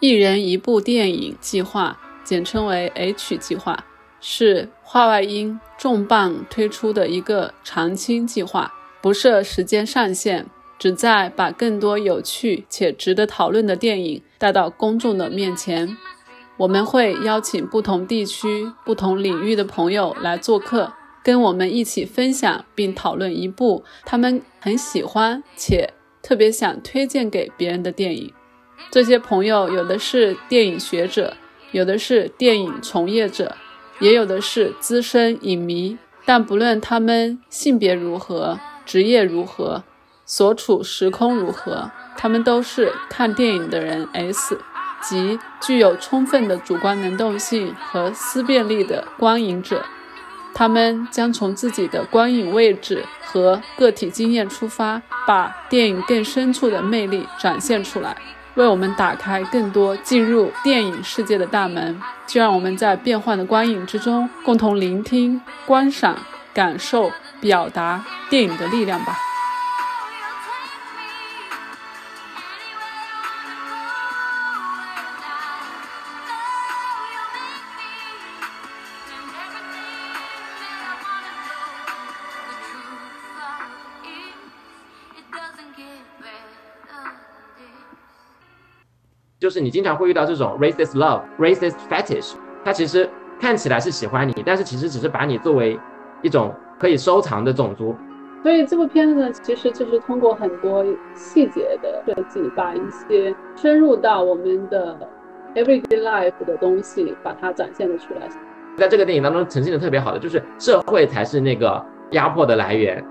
一人一部电影计划，简称为 H 计划，是画外音重磅推出的一个长青计划，不设时间上限，旨在把更多有趣且值得讨论的电影带到公众的面前。我们会邀请不同地区、不同领域的朋友来做客，跟我们一起分享并讨论一部他们很喜欢且特别想推荐给别人的电影。这些朋友有的是电影学者，有的是电影从业者，也有的是资深影迷。但不论他们性别如何、职业如何、所处时空如何，他们都是看电影的人 S。即具有充分的主观能动性和思辨力的观影者，他们将从自己的观影位置和个体经验出发，把电影更深处的魅力展现出来，为我们打开更多进入电影世界的大门。就让我们在变幻的光影之中，共同聆听、观赏、感受、表达电影的力量吧。就是你经常会遇到这种 racist love、racist fetish，它其实看起来是喜欢你，但是其实只是把你作为一种可以收藏的种族。所以这部片子呢，其实就是通过很多细节的设计，把一些深入到我们的 everyday life 的东西，把它展现了出来。在这个电影当中呈现的特别好的，就是社会才是那个压迫的来源。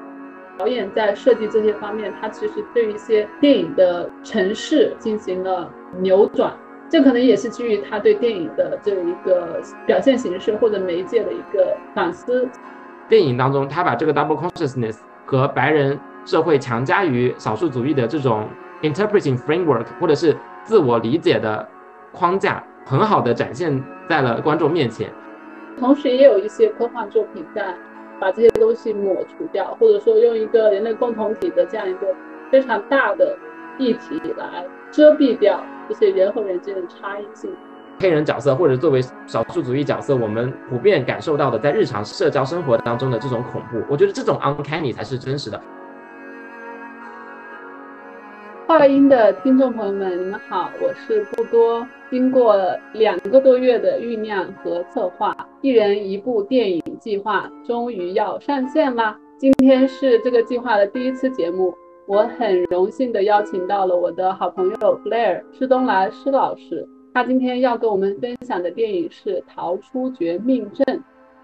导演在设计这些方面，他其实对一些电影的城市进行了扭转，这可能也是基于他对电影的这一个表现形式或者媒介的一个反思。电影当中，他把这个 double consciousness 和白人社会强加于少数主义的这种 interpreting framework 或者是自我理解的框架，很好的展现在了观众面前。同时，也有一些科幻作品在。把这些东西抹除掉，或者说用一个人类共同体的这样一个非常大的议题来遮蔽掉这些人和人之间的差异性。黑人角色或者作为少数族裔角色，我们普遍感受到的在日常社交生活当中的这种恐怖，我觉得这种 uncanny 才是真实的。话音的听众朋友们，你们好，我是不多。经过两个多月的酝酿和策划，一人一部电影计划终于要上线啦！今天是这个计划的第一次节目，我很荣幸的邀请到了我的好朋友 Blair 施东来施老师，他今天要跟我们分享的电影是《逃出绝命镇》，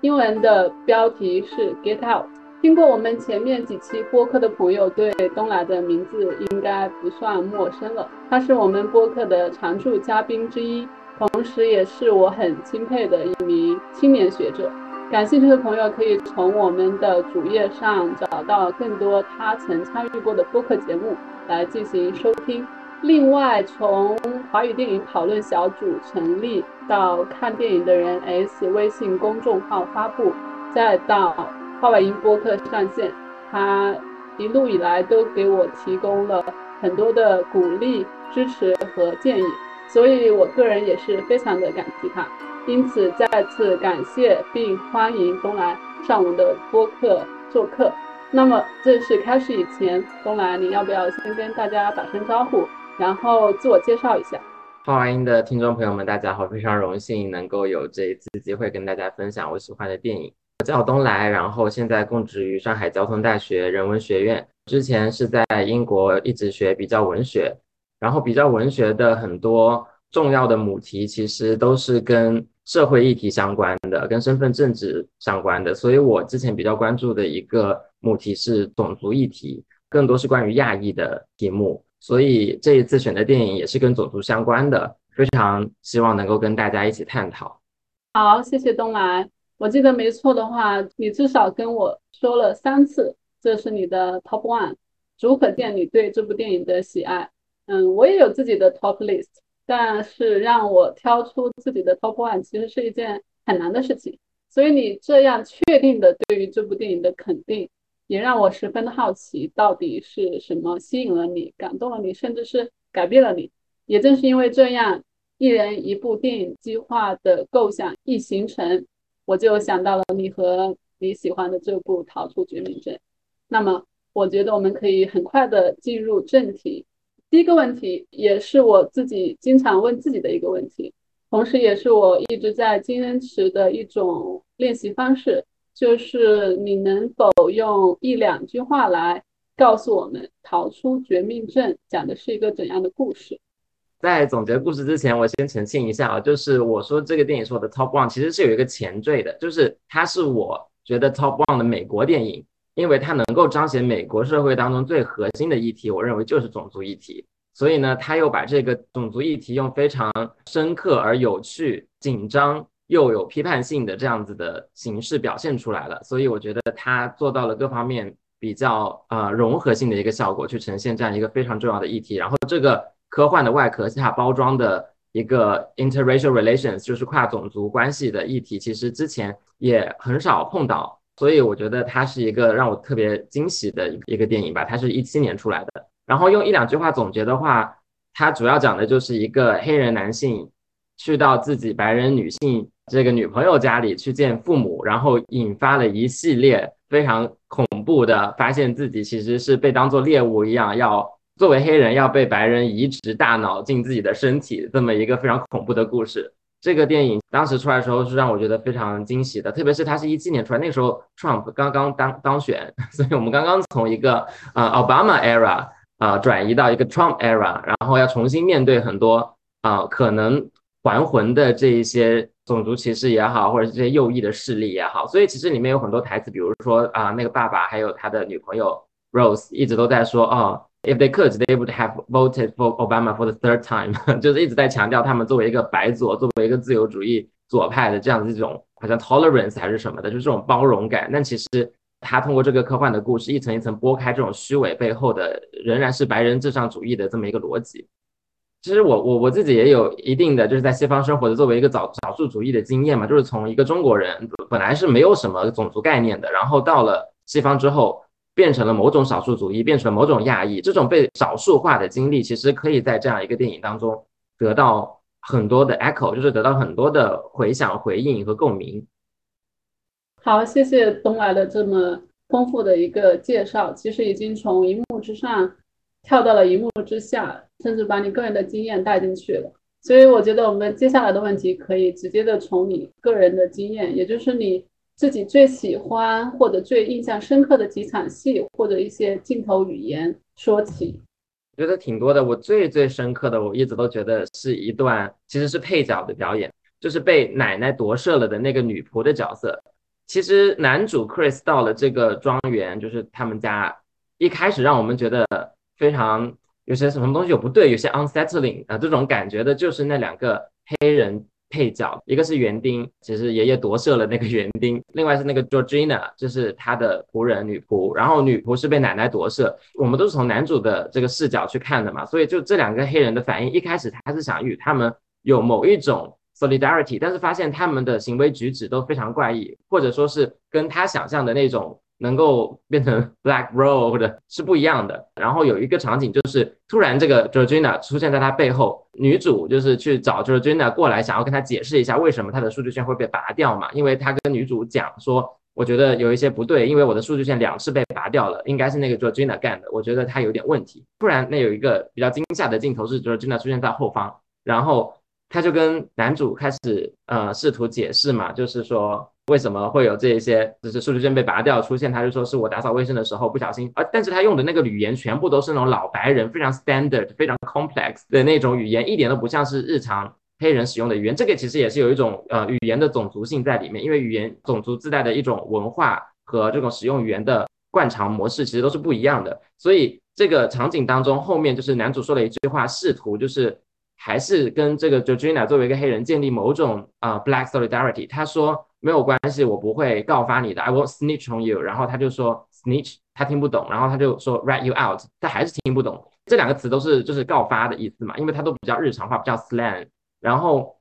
英文的标题是 Get Out。听过我们前面几期播客的朋友，对东来的名字应该不算陌生了。他是我们播客的常驻嘉宾之一，同时也是我很钦佩的一名青年学者。感兴趣的朋友可以从我们的主页上找到更多他曾参与过的播客节目来进行收听。另外，从华语电影讨论小组成立到看电影的人 S 微信公众号发布，再到。画外音播客上线，他一路以来都给我提供了很多的鼓励、支持和建议，所以我个人也是非常的感激他。因此，再次感谢并欢迎东来上我们的播客做客。那么，正式开始以前，东来，你要不要先跟大家打声招呼，然后自我介绍一下？画外音的听众朋友们，大家好，非常荣幸能够有这一次机会跟大家分享我喜欢的电影。我叫东来，然后现在供职于上海交通大学人文学院。之前是在英国一直学比较文学，然后比较文学的很多重要的母题其实都是跟社会议题相关的，跟身份政治相关的。所以我之前比较关注的一个母题是种族议题，更多是关于亚裔的题目。所以这一次选的电影也是跟种族相关的，非常希望能够跟大家一起探讨。好，谢谢东来。我记得没错的话，你至少跟我说了三次，这是你的 top one，足可见你对这部电影的喜爱。嗯，我也有自己的 top list，但是让我挑出自己的 top one，其实是一件很难的事情。所以你这样确定的对于这部电影的肯定，也让我十分的好奇，到底是什么吸引了你，感动了你，甚至是改变了你。也正是因为这样，一人一部电影计划的构想一形成，我就想到了你和你喜欢的这部《逃出绝命镇》。那么，我觉得我们可以很快的进入正题。第一个问题，也是我自己经常问自己的一个问题，同时也是我一直在坚持的一种练习方式，就是你能否用一两句话来告诉我们《逃出绝命镇》讲的是一个怎样的故事？在总结故事之前，我先澄清一下啊，就是我说这个电影是我的 top one，其实是有一个前缀的，就是它是我觉得 top one 的美国电影。因为它能够彰显美国社会当中最核心的议题，我认为就是种族议题。所以呢，他又把这个种族议题用非常深刻而有趣、紧张又有批判性的这样子的形式表现出来了。所以我觉得他做到了各方面比较呃融合性的一个效果，去呈现这样一个非常重要的议题。然后这个科幻的外壳下包装的一个 interracial relations，就是跨种族关系的议题，其实之前也很少碰到。所以我觉得它是一个让我特别惊喜的一个电影吧，它是一七年出来的。然后用一两句话总结的话，它主要讲的就是一个黑人男性去到自己白人女性这个女朋友家里去见父母，然后引发了一系列非常恐怖的，发现自己其实是被当做猎物一样，要作为黑人要被白人移植大脑进自己的身体，这么一个非常恐怖的故事。这个电影当时出来的时候是让我觉得非常惊喜的，特别是它是一七年出来，那个时候 Trump 刚刚当当选，所以我们刚刚从一个呃 Obama era 啊转移到一个 Trump era，然后要重新面对很多啊可能还魂的这一些种族歧视也好，或者是这些右翼的势力也好，所以其实里面有很多台词，比如说啊那个爸爸还有他的女朋友 Rose 一直都在说哦。If they could, they would have voted for Obama for the third time。就是一直在强调他们作为一个白左，作为一个自由主义左派的这样的一种好像 tolerance 还是什么的，就是这种包容感。但其实他通过这个科幻的故事，一层一层剥开这种虚伪背后的，仍然是白人至上主义的这么一个逻辑。其实我我我自己也有一定的就是在西方生活的作为一个少少数主义的经验嘛，就是从一个中国人本来是没有什么种族概念的，然后到了西方之后。变成了某种少数主义，变成了某种亚裔，这种被少数化的经历，其实可以在这样一个电影当中得到很多的 echo，就是得到很多的回响、回应和共鸣。好，谢谢东来的这么丰富的一个介绍，其实已经从荧幕之上跳到了荧幕之下，甚至把你个人的经验带进去了。所以我觉得我们接下来的问题可以直接的从你个人的经验，也就是你。自己最喜欢或者最印象深刻的几场戏，或者一些镜头语言说起，我觉得挺多的。我最最深刻的，我一直都觉得是一段其实是配角的表演，就是被奶奶夺舍了的那个女仆的角色。其实男主 Chris 到了这个庄园，就是他们家，一开始让我们觉得非常有些什么东西有不对，有些 unsettling 啊这种感觉的，就是那两个黑人。配角，一个是园丁，其实爷爷夺舍了那个园丁；另外是那个 Georgina，就是他的仆人女仆。然后女仆是被奶奶夺舍。我们都是从男主的这个视角去看的嘛，所以就这两个黑人的反应，一开始他是想与他们有某一种 solidarity，但是发现他们的行为举止都非常怪异，或者说是跟他想象的那种。能够变成 Black Road 是不一样的。然后有一个场景就是突然这个 Georgina 出现在他背后，女主就是去找 Georgina 过来，想要跟他解释一下为什么他的数据线会被拔掉嘛？因为他跟女主讲说，我觉得有一些不对，因为我的数据线两次被拔掉了，应该是那个 Georgina 干的，我觉得他有点问题。突然那有一个比较惊吓的镜头是 Georgina 出现在后方，然后他就跟男主开始呃试图解释嘛，就是说。为什么会有这一些？就是数据线被拔掉出现，他就说是我打扫卫生的时候不小心啊。但是他用的那个语言全部都是那种老白人非常 standard、非常 complex 的那种语言，一点都不像是日常黑人使用的语言。这个其实也是有一种呃语言的种族性在里面，因为语言种族自带的一种文化和这种使用语言的惯常模式其实都是不一样的。所以这个场景当中，后面就是男主说了一句话，试图就是还是跟这个 Georgina 作为一个黑人建立某种啊 black solidarity。他说。没有关系，我不会告发你的。I won't snitch on you。然后他就说 snitch，他听不懂。然后他就说 write you out，他还是听不懂。这两个词都是就是告发的意思嘛，因为他都比较日常化，比较 slang。然后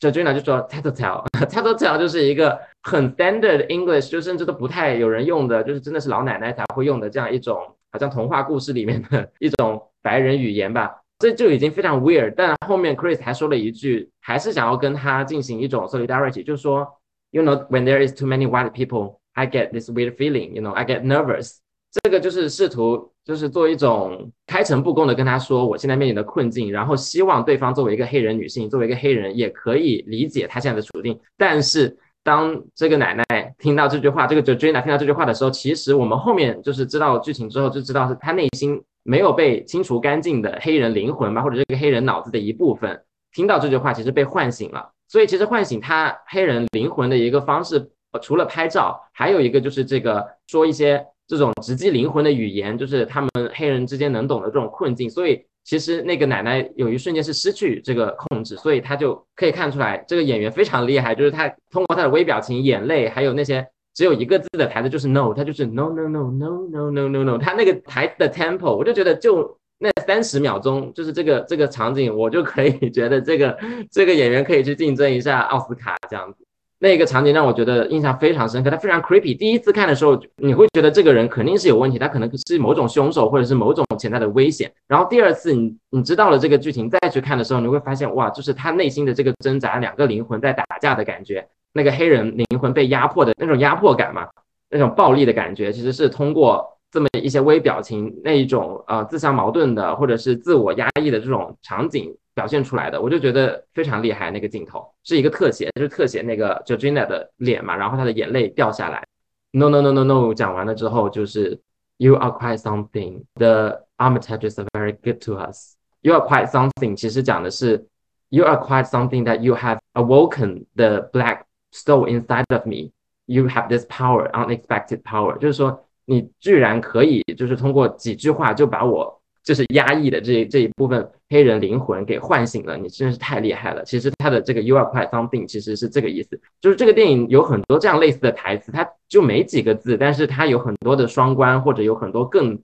j o n a 就说 tattletale，tattletale 就是一个很 standard English，就甚至都不太有人用的，就是真的是老奶奶才会用的这样一种，好像童话故事里面的一种白人语言吧。这就已经非常 weird。但后面 Chris 还说了一句，还是想要跟他进行一种 solidarity，就是说，you know when there is too many white people, I get this weird feeling, you know, I get nervous。这个就是试图就是做一种开诚布公的跟他说我现在面临的困境，然后希望对方作为一个黑人女性，作为一个黑人也可以理解他现在的处境。但是当这个奶奶听到这句话，这个 Georgina 听到这句话的时候，其实我们后面就是知道剧情之后就知道是她内心没有被清除干净的黑人灵魂吧，或者这个黑人脑子的一部分，听到这句话其实被唤醒了。所以其实唤醒他黑人灵魂的一个方式，除了拍照，还有一个就是这个说一些。这种直击灵魂的语言，就是他们黑人之间能懂的这种困境。所以其实那个奶奶有一瞬间是失去这个控制，所以他就可以看出来这个演员非常厉害，就是他通过他的微表情、眼泪，还有那些只有一个字的台词，就是 no，他就是 no no no no no no no no，他那个台的 tempo，我就觉得就那三十秒钟，就是这个这个场景，我就可以 觉得这个这个演员可以去竞争一下奥斯卡这样子。那个场景让我觉得印象非常深刻，他非常 creepy。第一次看的时候，你会觉得这个人肯定是有问题，他可能是某种凶手或者是某种潜在的危险。然后第二次你你知道了这个剧情再去看的时候，你会发现哇，就是他内心的这个挣扎，两个灵魂在打架的感觉，那个黑人灵魂被压迫的那种压迫感嘛，那种暴力的感觉，其实是通过这么一些微表情，那一种呃自相矛盾的或者是自我压抑的这种场景。表现出来的，我就觉得非常厉害。那个镜头是一个特写，就是特写那个 Georgina 的脸嘛，然后她的眼泪掉下来。No no no no no，讲完了之后就是 You are quite something. The Armitages are very good to us. You are quite something，其实讲的是 You are quite something that you have awoken the black soul inside of me. You have this power, unexpected power，就是说你居然可以，就是通过几句话就把我。就是压抑的这这一部分黑人灵魂给唤醒了，你真是太厉害了。其实他的这个 “You are quite something” 其实是这个意思，就是这个电影有很多这样类似的台词，它就没几个字，但是它有很多的双关，或者有很多更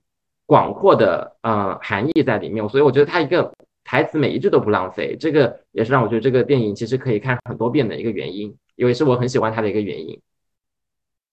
广阔的呃含义在里面。所以我觉得他一个台词每一句都不浪费，这个也是让我觉得这个电影其实可以看很多遍的一个原因，也是我很喜欢他的一个原因。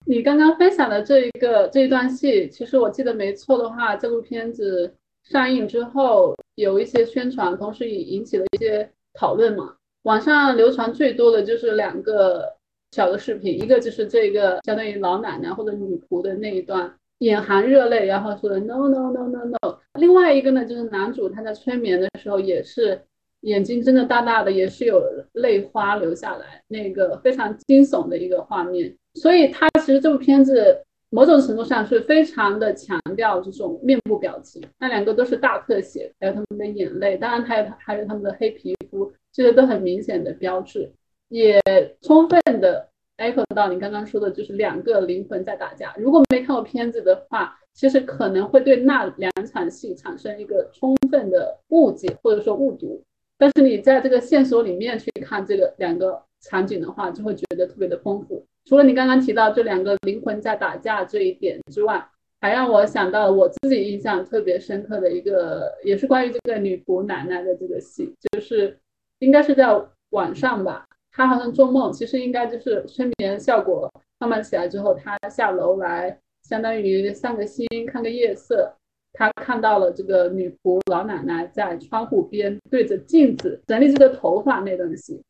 你刚刚分享的这一个这一段戏，其实我记得没错的话，这部片子。上映之后有一些宣传，同时也引起了一些讨论嘛。网上流传最多的就是两个小的视频，一个就是这个相当于老奶奶或者女仆的那一段，眼含热泪，然后说的 no no no no no。另外一个呢，就是男主他在催眠的时候也是眼睛睁得大大的，也是有泪花流下来，那个非常惊悚的一个画面。所以他其实这部片子。某种程度上是非常的强调这种面部表情，那两个都是大特写，还有他们的眼泪，当然还有还有他们的黑皮肤，这些都很明显的标志，也充分的 echo 到你刚刚说的，就是两个灵魂在打架。如果没看过片子的话，其实可能会对那两场戏产生一个充分的误解或者说误读，但是你在这个线索里面去看这个两个场景的话，就会觉得特别的丰富。除了你刚刚提到这两个灵魂在打架这一点之外，还让我想到我自己印象特别深刻的一个，也是关于这个女仆奶奶的这个戏，就是应该是在晚上吧，她好像做梦，其实应该就是催眠效果慢慢起来之后，她下楼来，相当于散个心，看个夜色，她看到了这个女仆老奶奶在窗户边对着镜子整理这个头发那段戏。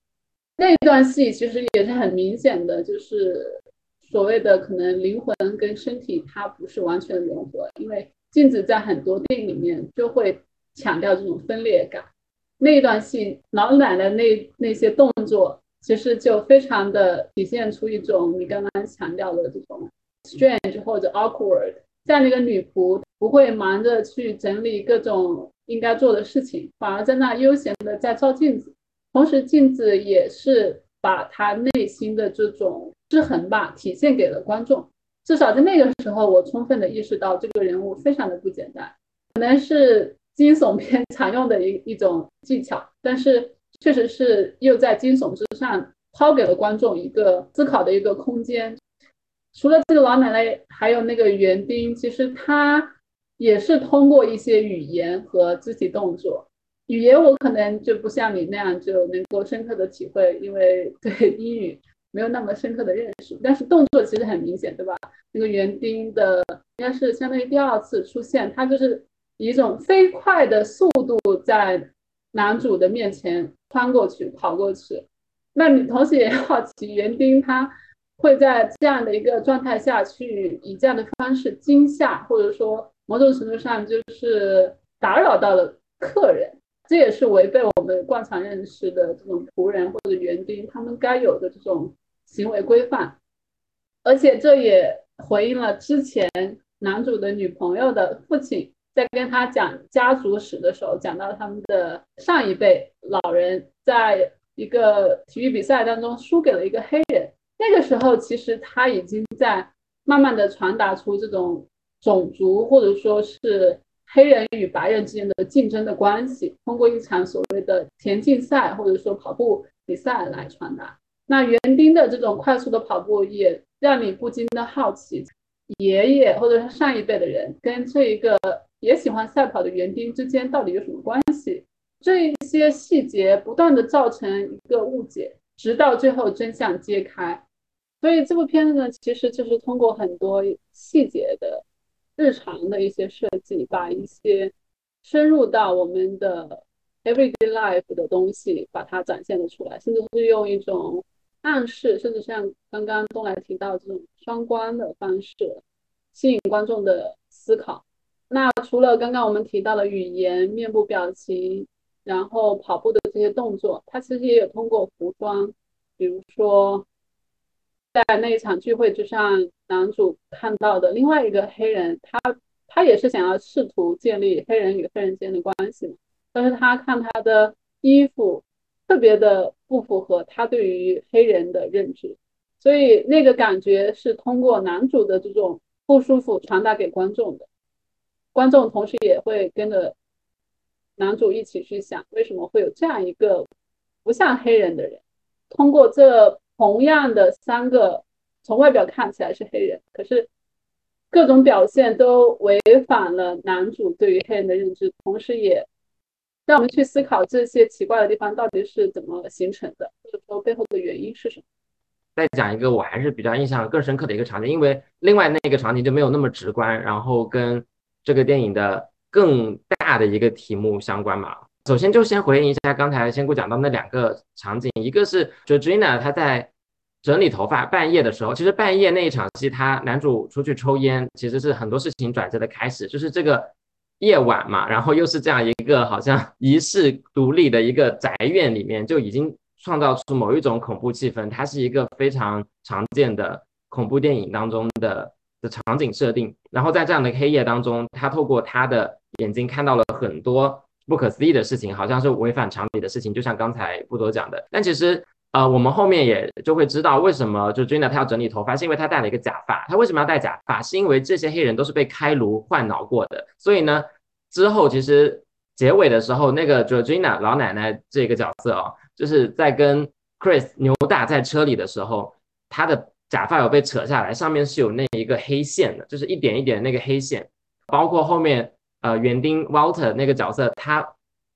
那一段戏其实也是很明显的，就是所谓的可能灵魂跟身体它不是完全融合，因为镜子在很多电影里面就会强调这种分裂感。那一段戏老奶奶那那些动作，其实就非常的体现出一种你刚刚强调的这种 strange 或者 awkward，这样的一个女仆不会忙着去整理各种应该做的事情，反而在那悠闲的在照镜子。同时，镜子也是把他内心的这种失衡吧体现给了观众。至少在那个时候，我充分的意识到这个人物非常的不简单，可能是惊悚片 常用的一一种技巧，但是确实是又在惊悚之上抛给了观众一个思考的一个空间。除了这个老奶奶，还有那个园丁，其实他也是通过一些语言和肢体动作。语言我可能就不像你那样就能够深刻的体会，因为对 英语没有那么深刻的认识。但是动作其实很明显，对吧？那个园丁的应该是相当于第二次出现，他就是以一种飞快的速度在男主的面前穿过去、跑过去。那你同时也好奇，园丁他会在这样的一个状态下去以这样的方式惊吓，或者说某种程度上就是打扰到了客人，这也是违背我们惯常认识的这种仆人或者园丁他们该有的这种行为规范。而且这也回应了之前男主的女朋友的父亲在跟他讲家族史的时候，讲到他们的上一辈老人在一个体育比赛当中输给了一个黑人。那个时候，其实他已经在慢慢的传达出这种种族或者说是黑人与白人之间的竞争的关系，通过一场所谓的田径赛或者说跑步比赛来传达。那园丁的这种快速的跑步也。让你不禁的好奇，爷爷或者是上一辈的人跟这一个也喜欢赛跑的园丁之间到底有什么关系？这一些细节不断的造成一个误解，直到最后真相揭开。所以这部片子呢，其实就是通过很多细节的日常的一些设计，把一些深入到我们的 everyday life 的东西，把它展现了出来，甚至是用一种。暗示，甚至像刚刚东来提到这种双关的方式，吸引观众的思考。那除了刚刚我们提到的语言、面部表情，然后跑步的这些动作，它其实也有通过服装，比如说在那一场聚会之上，男主看到的另外一个黑人，他他也是想要试图建立黑人与黑人之间的关系嘛，但是他看他的衣服。特别的不符合他对于黑人的认知，所以那个感觉是通过男主的这种不舒服传达给观众的，观众同时也会跟着男主一起去想，为什么会有这样一个不像黑人的人，通过这同样的三个从外表看起来是黑人，可是各种表现都违反了男主对于黑人的认知，同时也。让我们去思考这些奇怪的地方到底是怎么形成的，或者说背后的原因是什么。再讲一个我还是比较印象更深刻的一个场景，因为另外那个场景就没有那么直观，然后跟这个电影的更大的一个题目相关嘛。首先就先回应一下刚才仙姑讲到那两个场景，一个是 Georgina 她在整理头发，半夜的时候，其实半夜那一场戏，她男主出去抽烟，其实是很多事情转折的开始，就是这个。夜晚嘛，然后又是这样一个好像遗世独立的一个宅院里面，就已经创造出某一种恐怖气氛。它是一个非常常见的恐怖电影当中的的场景设定。然后在这样的黑夜当中，他透过他的眼睛看到了很多不可思议的事情，好像是违反常理的事情。就像刚才布多讲的，但其实呃，我们后面也就会知道为什么就 Gina 她要整理头发，是因为她戴了一个假发。她为什么要戴假发？是因为这些黑人都是被开颅换脑过的，所以呢。之后，其实结尾的时候，那个 Georgina 老奶奶这个角色啊，就是在跟 Chris 牛大在车里的时候，她的假发有被扯下来，上面是有那一个黑线的，就是一点一点那个黑线。包括后面呃园丁 Walter 那个角色，他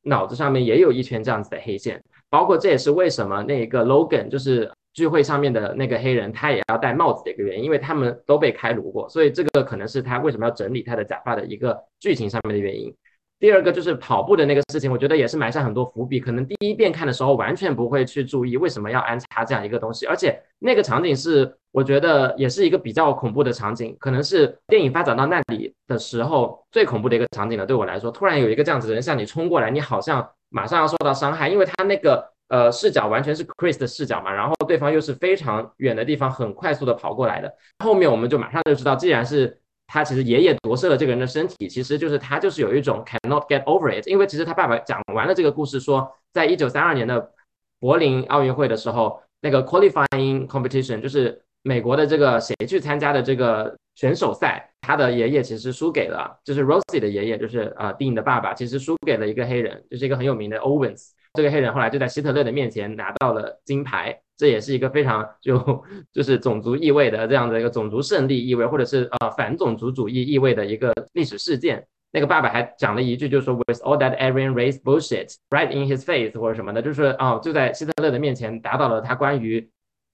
脑子上面也有一圈这样子的黑线。包括这也是为什么那个 Logan 就是聚会上面的那个黑人，他也要戴帽子的一个原因，因为他们都被开颅过，所以这个可能是他为什么要整理他的假发的一个剧情上面的原因。第二个就是跑步的那个事情，我觉得也是埋下很多伏笔。可能第一遍看的时候完全不会去注意为什么要安插这样一个东西，而且那个场景是我觉得也是一个比较恐怖的场景，可能是电影发展到那里的时候最恐怖的一个场景了。对我来说，突然有一个这样子的人向你冲过来，你好像马上要受到伤害，因为他那个呃视角完全是 Chris 的视角嘛，然后对方又是非常远的地方很快速的跑过来的，后面我们就马上就知道，既然是。他其实爷爷夺舍了这个人的身体，其实就是他就是有一种 cannot get over it，因为其实他爸爸讲完了这个故事，说在一九三二年的柏林奥运会的时候，那个 qualifying competition 就是美国的这个谁去参加的这个选手赛，他的爷爷其实输给了，就是 Rosie 的爷爷，就是呃 Dean 的爸爸，其实输给了一个黑人，就是一个很有名的 Owens，这个黑人后来就在希特勒的面前拿到了金牌。这也是一个非常就就是种族意味的这样的一个种族胜利意味，或者是呃反种族主义意味的一个历史事件。那个爸爸还讲了一句，就是说 With all that Aryan race bullshit right in his face 或者什么的，就是哦就在希特勒的面前达到了他关于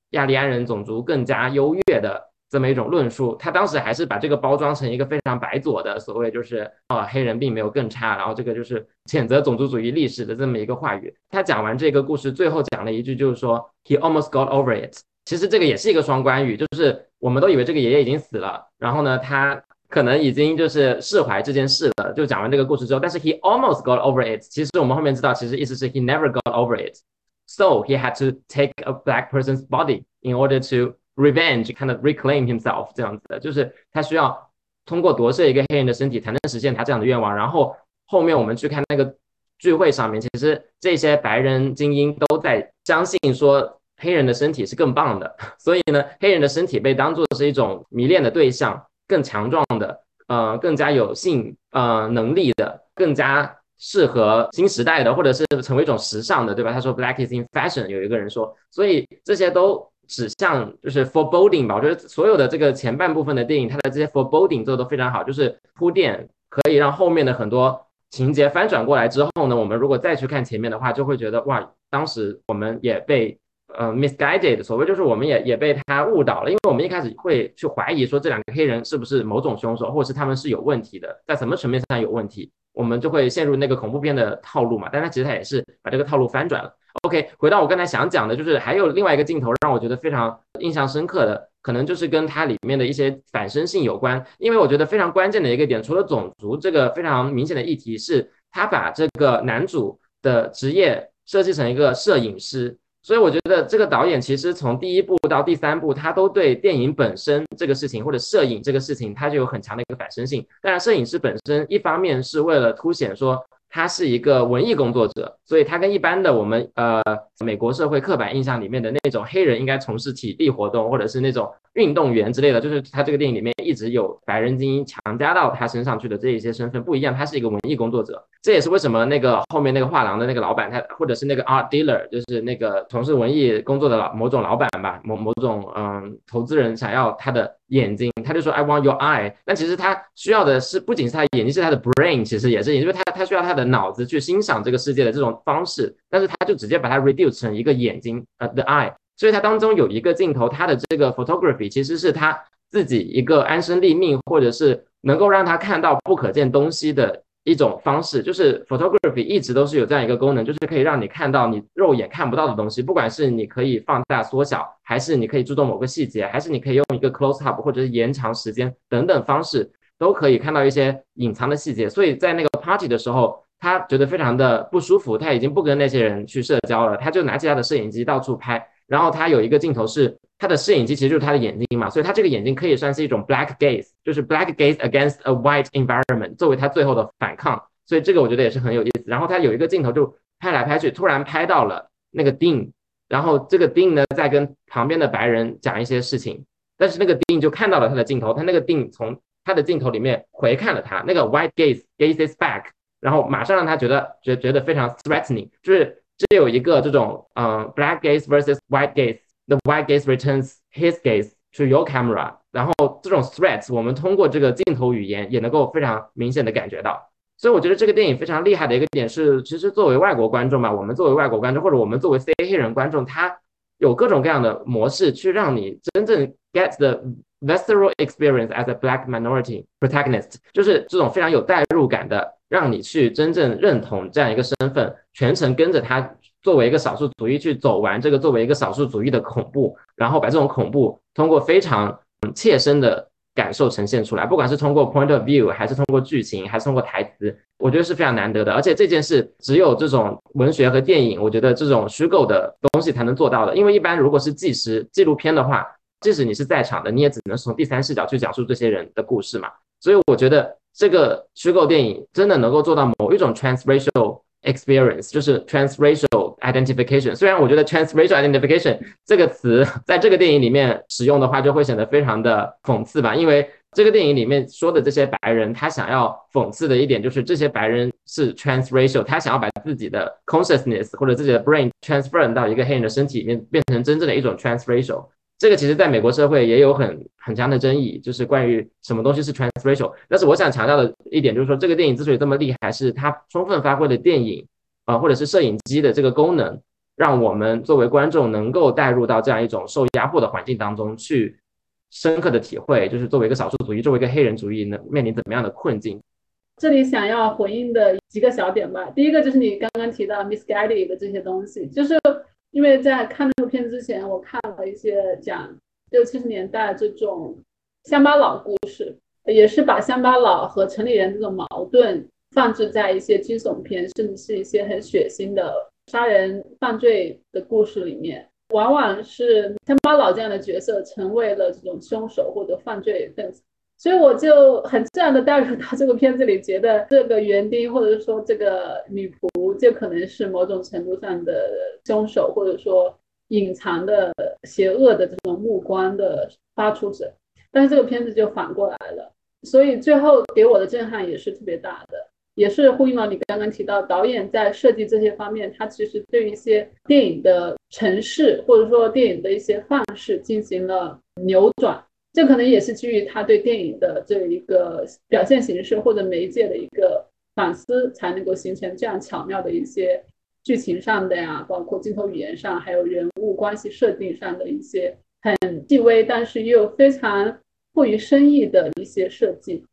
亚利安人种族更加优越的这么一种论述。他当时还是把这个包装成一个非常白左的所谓就是啊黑人并没有更差，然后这个就是谴责种族主义历史的这么一个话语。他讲完这个故事，最后讲了一句就是说 he almost got over it。其实这个也是一个双关语，就是我们都以为这个爷爷已经死了，然后呢他。可能已经就是释怀这件事了，就讲完这个故事之后，但是 he almost got over it。其实我们后面知道，其实意思是 he never got over it。So he had to take a black person's body in order to revenge, kind of reclaim himself。这样子的，就是他需要通过夺舍一个黑人的身体，才能实现他这样的愿望。然后后面我们去看那个聚会上面，其实这些白人精英都在相信说黑人的身体是更棒的，所以呢，黑人的身体被当做是一种迷恋的对象。更强壮的，呃，更加有性呃能力的，更加适合新时代的，或者是成为一种时尚的，对吧？他说 “Black is in fashion”，有一个人说，所以这些都指向就是 foreboding 吧。我觉得所有的这个前半部分的电影，它的这些 foreboding 做的都非常好，就是铺垫可以让后面的很多情节翻转过来之后呢，我们如果再去看前面的话，就会觉得哇，当时我们也被。呃，misguided，所谓就是我们也也被他误导了，因为我们一开始会去怀疑说这两个黑人是不是某种凶手，或者是他们是有问题的，在什么层面上有问题，我们就会陷入那个恐怖片的套路嘛。但他其实他也是把这个套路翻转了。OK，回到我刚才想讲的，就是还有另外一个镜头让我觉得非常印象深刻的，可能就是跟它里面的一些反身性有关，因为我觉得非常关键的一个点，除了种族这个非常明显的议题，是他把这个男主的职业设计成一个摄影师。所以我觉得这个导演其实从第一部到第三部，他都对电影本身这个事情或者摄影这个事情，他就有很强的一个反身性。当然，摄影师本身一方面是为了凸显说。他是一个文艺工作者，所以他跟一般的我们呃美国社会刻板印象里面的那种黑人应该从事体力活动或者是那种运动员之类的，就是他这个电影里面一直有白人精英强加到他身上去的这一些身份不一样，他是一个文艺工作者，这也是为什么那个后面那个画廊的那个老板他或者是那个 art dealer，就是那个从事文艺工作的老某种老板吧，某某种嗯投资人想要他的。眼睛，他就说 I want your eye。但其实他需要的是不仅是他眼睛，是他的 brain，其实也是，因为他他需要他的脑子去欣赏这个世界的这种方式。但是他就直接把它 reduce 成一个眼睛，呃，the eye。所以它当中有一个镜头，他的这个 photography 其实是他自己一个安身立命，或者是能够让他看到不可见东西的。一种方式就是 photography 一直都是有这样一个功能，就是可以让你看到你肉眼看不到的东西，不管是你可以放大缩小，还是你可以注重某个细节，还是你可以用一个 close up 或者是延长时间等等方式，都可以看到一些隐藏的细节。所以在那个 party 的时候，他觉得非常的不舒服，他已经不跟那些人去社交了，他就拿起他的摄影机到处拍。然后他有一个镜头是他的摄影机，其实就是他的眼睛嘛，所以他这个眼睛可以算是一种 black gaze，就是 black gaze against a white environment，作为他最后的反抗。所以这个我觉得也是很有意思。然后他有一个镜头就拍来拍去，突然拍到了那个 Dean，然后这个 Dean 呢在跟旁边的白人讲一些事情，但是那个 Dean 就看到了他的镜头，他那个 Dean 从他的镜头里面回看了他，那个 white gaze gazes back，然后马上让他觉得觉觉得非常 threatening，就是这有一个这种嗯 black gaze versus white gaze，the white gaze returns his gaze to your camera，然后这种 threats 我们通过这个镜头语言也能够非常明显的感觉到。所以我觉得这个电影非常厉害的一个点是，其实作为外国观众嘛，我们作为外国观众，或者我们作为非黑人观众，他有各种各样的模式去让你真正 get the visceral experience as a black minority protagonist，就是这种非常有代入感的，让你去真正认同这样一个身份，全程跟着他作为一个少数族裔去走完这个作为一个少数族裔的恐怖，然后把这种恐怖通过非常切身的。感受呈现出来，不管是通过 point of view，还是通过剧情，还是通过台词，我觉得是非常难得的。而且这件事只有这种文学和电影，我觉得这种虚构的东西才能做到的。因为一般如果是纪实纪录片的话，即使你是在场的，你也只能从第三视角去讲述这些人的故事嘛。所以我觉得这个虚构电影真的能够做到某一种 transracial experience，就是 transracial identification。虽然我觉得 transracial identification 这个词在这个电影里面使用的话，就会显得非常的讽刺吧。因为这个电影里面说的这些白人，他想要讽刺的一点就是这些白人是 transracial，他想要把自己的 consciousness 或者自己的 brain transfer 到一个黑人的身体里面，变成真正的一种 transracial。这个其实在美国社会也有很很强的争议，就是关于什么东西是 transracial。但是我想强调的一点就是说，这个电影之所以这么厉害，是它充分发挥了电影啊或者是摄影机的这个功能，让我们作为观众能够带入到这样一种受压迫的环境当中去，深刻的体会，就是作为一个少数族裔，作为一个黑人族裔，能面临怎么样的困境？这里想要回应的几个小点吧。第一个就是你刚刚提到 misguided 的这些东西，就是因为在看那部片之前，我看了一些讲六七十年代这种乡巴佬故事，也是把乡巴佬和城里人这种矛盾放置在一些惊悚片，甚至是一些很血腥的杀人犯罪的故事里面。往往是乡巴佬这样的角色成为了这种凶手或者犯罪分子，所以我就很自然的带入到这个片子里，觉得这个园丁或者说这个女仆就可能是某种程度上的凶手，或者说隐藏的邪恶的这种目光的发出者。但是这个片子就反过来了，所以最后给我的震撼也是特别大的。也是呼应了你刚刚提到，导演在设计这些方面，他其实对一些电影的城市或者说电影的一些范式进行了扭转。这可能也是基于他对电影的这一个表现形式或者媒介的一个反思，才能够形成这样巧妙的一些剧情上的呀，包括镜头语言上，还有人物关系设定上的一些很细微，但是又非常富于深意的一些设计。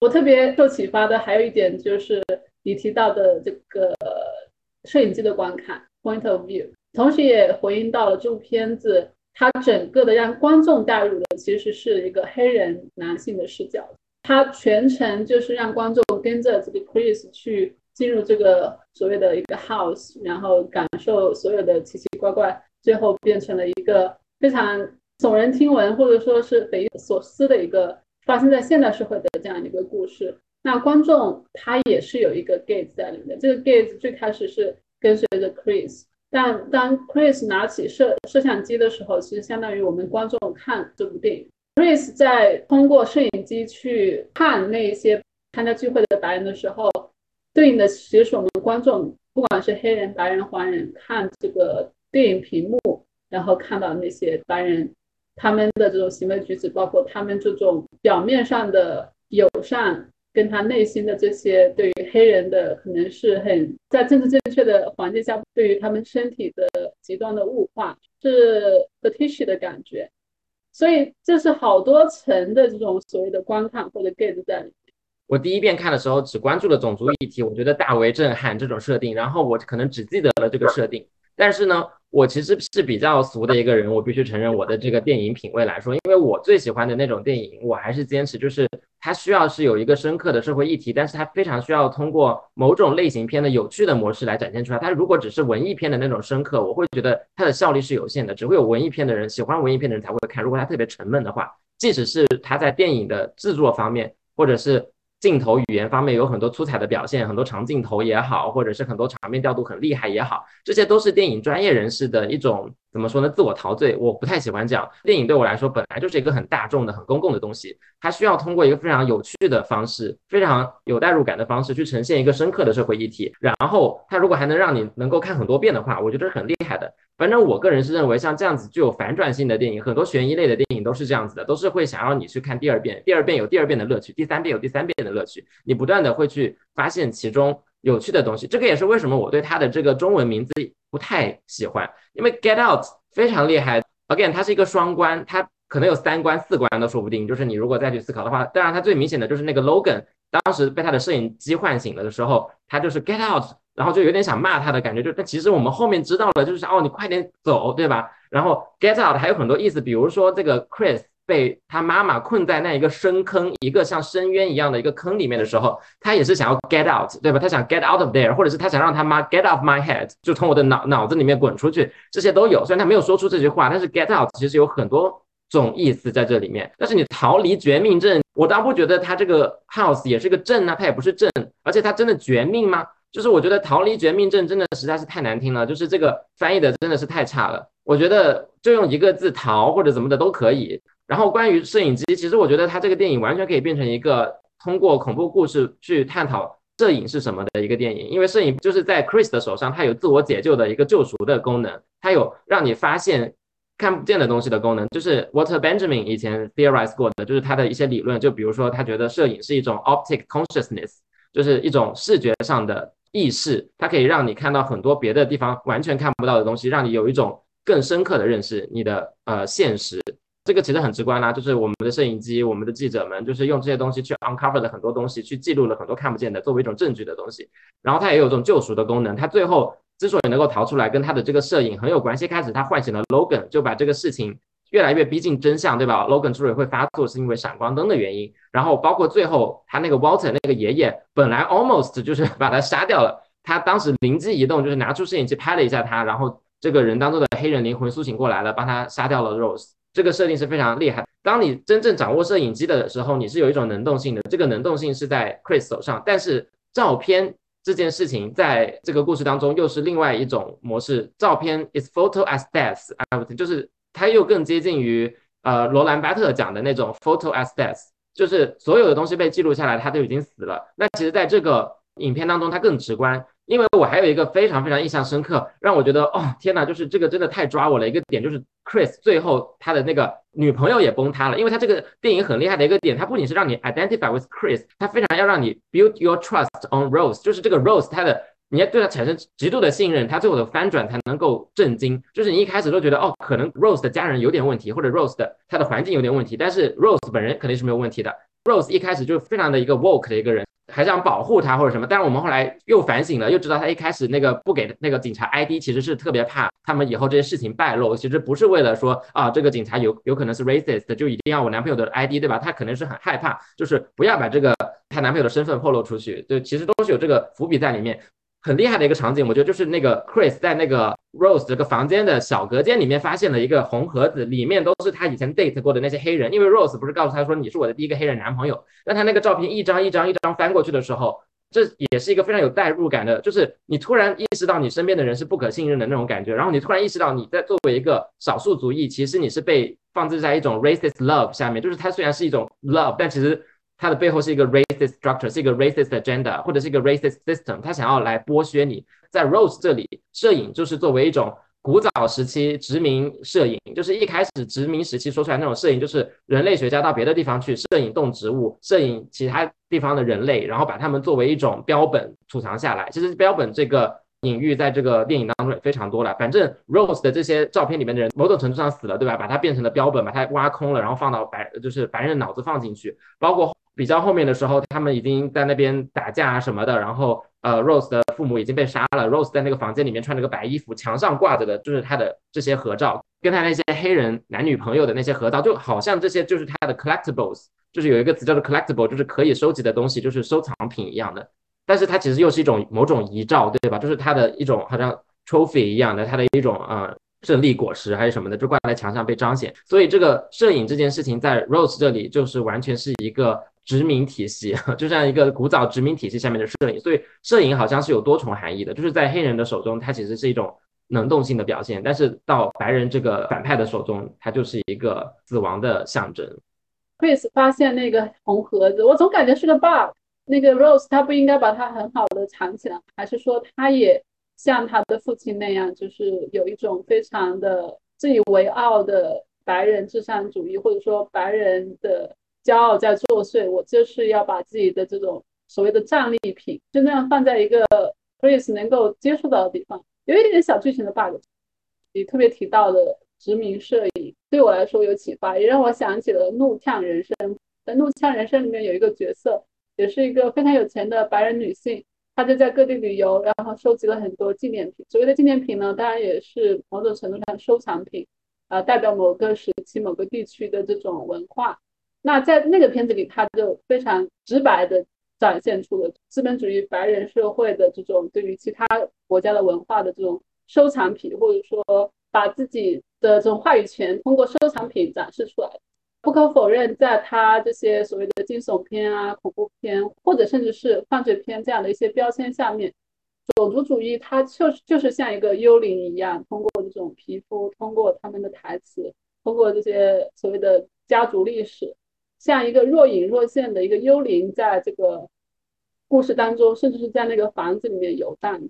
我特别受启发的还有一点就是你提到的这个摄影机的观看 （point of view），同时也回应到了这部片子它整个的让观众带入的其实是一个黑人男性的视角，它全程就是让观众跟着这个 Chris 去进入这个所谓的一个 house，然后感受所有的奇奇怪怪，最后变成了一个非常耸人听闻或者说是匪夷所思的一个。发生在现代社会的这样一个故事，那观众他也是有一个 gaze 在里面。这个 gaze 最开始是跟随着 Chris，但当 Chris 拿起摄摄像机的时候，其实相当于我们观众看这部电影。Chris 在通过摄影机去看那些参加聚会的白人的时候，对应的其实我们观众，不管是黑人、白人、黄人，看这个电影屏幕，然后看到那些白人。他们的这种行为举止，包括他们这种表面上的友善，跟他内心的这些对于黑人的可能是很在政治正确的环境下，对于他们身体的极端的物化，是 f e t i s h 的感觉。所以这是好多层的这种所谓的观看或者 gaze 在里面。我第一遍看的时候只关注了种族议题，我觉得大为震撼这种设定，然后我可能只记得了这个设定，但是呢。我其实是比较俗的一个人，我必须承认我的这个电影品味来说，因为我最喜欢的那种电影，我还是坚持就是它需要是有一个深刻的社会议题，但是它非常需要通过某种类型片的有趣的模式来展现出来。它如果只是文艺片的那种深刻，我会觉得它的效率是有限的，只会有文艺片的人喜欢文艺片的人才会看。如果它特别沉闷的话，即使是它在电影的制作方面，或者是。镜头语言方面有很多出彩的表现，很多长镜头也好，或者是很多场面调度很厉害也好，这些都是电影专业人士的一种怎么说呢？自我陶醉。我不太喜欢这样。电影对我来说本来就是一个很大众的、很公共的东西，它需要通过一个非常有趣的方式、非常有代入感的方式去呈现一个深刻的社会议题。然后，它如果还能让你能够看很多遍的话，我觉得是很厉害的。反正我个人是认为，像这样子具有反转性的电影，很多悬疑类的电影都是这样子的，都是会想要你去看第二遍，第二遍有第二遍的乐趣，第三遍有第三遍的乐趣，你不断的会去发现其中有趣的东西。这个也是为什么我对它的这个中文名字不太喜欢，因为 Get Out 非常厉害，Again 它是一个双关，它可能有三关四关都说不定。就是你如果再去思考的话，当然它最明显的就是那个 Logan 当时被他的摄影机唤醒了的时候，他就是 Get Out。然后就有点想骂他的感觉，就但其实我们后面知道了，就是哦，你快点走，对吧？然后 get out 还有很多意思，比如说这个 Chris 被他妈妈困在那一个深坑，一个像深渊一样的一个坑里面的时候，他也是想要 get out，对吧？他想 get out of there，或者是他想让他妈 get off my head，就从我的脑脑子里面滚出去，这些都有。虽然他没有说出这句话，但是 get out 其实有很多种意思在这里面。但是你逃离绝命镇，我倒不觉得他这个 house 也是个镇啊，它也不是镇，而且他真的绝命吗？就是我觉得逃离绝命镇真的实在是太难听了，就是这个翻译的真的是太差了。我觉得就用一个字逃或者怎么的都可以。然后关于摄影机，其实我觉得它这个电影完全可以变成一个通过恐怖故事去探讨摄影是什么的一个电影，因为摄影就是在 Chris 的手上，它有自我解救的一个救赎的功能，它有让你发现看不见的东西的功能。就是 Walter Benjamin 以前 theorize 过的，就是他的一些理论，就比如说他觉得摄影是一种 optic consciousness，就是一种视觉上的。意识，它可以让你看到很多别的地方完全看不到的东西，让你有一种更深刻的认识你的呃现实。这个其实很直观啦，就是我们的摄影机、我们的记者们，就是用这些东西去 uncover 了很多东西，去记录了很多看不见的，作为一种证据的东西。然后它也有这种救赎的功能。它最后之所以能够逃出来，跟他的这个摄影很有关系。开始他唤醒了 Logan，就把这个事情越来越逼近真相，对吧？Logan 之所以会发作，是因为闪光灯的原因。然后包括最后他那个 Walter 那个爷爷，本来 almost 就是把他杀掉了。他当时灵机一动，就是拿出摄影机拍了一下他，然后这个人当中的黑人灵魂苏醒过来了，帮他杀掉了 Rose。这个设定是非常厉害。当你真正掌握摄影机的时候，你是有一种能动性的。这个能动性是在 Chris 手上，但是照片这件事情在这个故事当中又是另外一种模式。照片 is photo as death，就是它又更接近于呃罗兰巴特讲的那种 photo as death，就是所有的东西被记录下来，它都已经死了。那其实在这个影片当中，它更直观。因为我还有一个非常非常印象深刻，让我觉得哦天哪，就是这个真的太抓我了一个点，就是 Chris 最后他的那个女朋友也崩塌了。因为他这个电影很厉害的一个点，他不仅是让你 identify with Chris，他非常要让你 build your trust on Rose，就是这个 Rose 他的你要对他产生极度的信任，他最后的翻转才能够震惊。就是你一开始都觉得哦，可能 Rose 的家人有点问题，或者 Rose 的他的环境有点问题，但是 Rose 本人肯定是没有问题的。Rose 一开始就非常的一个 woke 的一个人。还想保护他或者什么，但是我们后来又反省了，又知道他一开始那个不给那个警察 ID，其实是特别怕他们以后这些事情败露，其实不是为了说啊这个警察有有可能是 racist，就一定要我男朋友的 ID，对吧？他可能是很害怕，就是不要把这个她男朋友的身份透露出去，对，其实都是有这个伏笔在里面。很厉害的一个场景，我觉得就是那个 Chris 在那个 Rose 这个房间的小隔间里面发现了一个红盒子，里面都是他以前 date 过的那些黑人。因为 Rose 不是告诉他说你是我的第一个黑人男朋友，那他那个照片一张一张一张翻过去的时候，这也是一个非常有代入感的，就是你突然意识到你身边的人是不可信任的那种感觉，然后你突然意识到你在作为一个少数族裔，其实你是被放置在一种 racist love 下面，就是它虽然是一种 love，但其实。它的背后是一个 racist structure，是一个 racist agenda，或者是一个 racist system，他想要来剥削你。在 Rose 这里，摄影就是作为一种古早时期殖民摄影，就是一开始殖民时期说出来那种摄影，就是人类学家到别的地方去摄影动植物，摄影其他地方的人类，然后把他们作为一种标本储藏下来。其实标本这个隐喻在这个电影当中也非常多了。反正 Rose 的这些照片里面的人，某种程度上死了，对吧？把它变成了标本，把它挖空了，然后放到白，就是白人脑子放进去，包括。比较后面的时候，他们已经在那边打架啊什么的，然后呃，Rose 的父母已经被杀了。Rose 在那个房间里面穿着个白衣服，墙上挂着的就是他的这些合照，跟他那些黑人男女朋友的那些合照，就好像这些就是他的 collectibles，就是有一个词叫做 collectible，就是可以收集的东西，就是收藏品一样的。但是它其实又是一种某种遗照，对吧？就是它的一种好像 trophy 一样的，它的一种啊胜利果实还是什么的，就挂在墙上被彰显。所以这个摄影这件事情在 Rose 这里就是完全是一个。殖民体系，就像一个古早殖民体系下面的摄影，所以摄影好像是有多重含义的。就是在黑人的手中，它其实是一种能动性的表现；但是到白人这个反派的手中，它就是一个死亡的象征。Chris 发现那个红盒子，我总感觉是个 bug。那个 Rose 他不应该把它很好的藏起来，还是说他也像他的父亲那样，就是有一种非常的自以为傲的白人至上主义，或者说白人的。骄傲在作祟，我就是要把自己的这种所谓的战利品，就那样放在一个 Chris 能够接触到的地方，有一点点小剧情的 bug。你特别提到的殖民摄影，对我来说有启发，也让我想起了《怒呛人生》。在《怒呛人生》里面有一个角色，也是一个非常有钱的白人女性，她就在各地旅游，然后收集了很多纪念品。所谓的纪念品呢，当然也是某种程度上收藏品，啊，代表某个时期、某个地区的这种文化。那在那个片子里，他就非常直白的展现出了资本主义白人社会的这种对于其他国家的文化的这种收藏品，或者说把自己的这种话语权通过收藏品展示出来。不可否认，在他这些所谓的惊悚片啊、恐怖片，或者甚至是犯罪片这样的一些标签下面，种族主义它就是就是像一个幽灵一样，通过这种皮肤，通过他们的台词，通过这些所谓的家族历史。像一个若隐若现的一个幽灵，在这个故事当中，甚至是在那个房子里面游荡，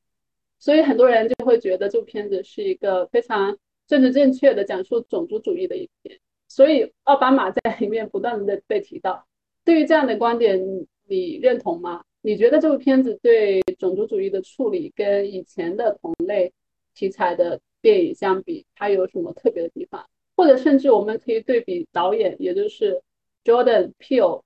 所以很多人就会觉得这部片子是一个非常政治正确的讲述种族主义的一片。所以奥巴马在里面不断的被提到。对于这样的观点，你认同吗？你觉得这部片子对种族主义的处理跟以前的同类题材的电影相比，它有什么特别的地方？或者甚至我们可以对比导演，也就是 Jordan Peele，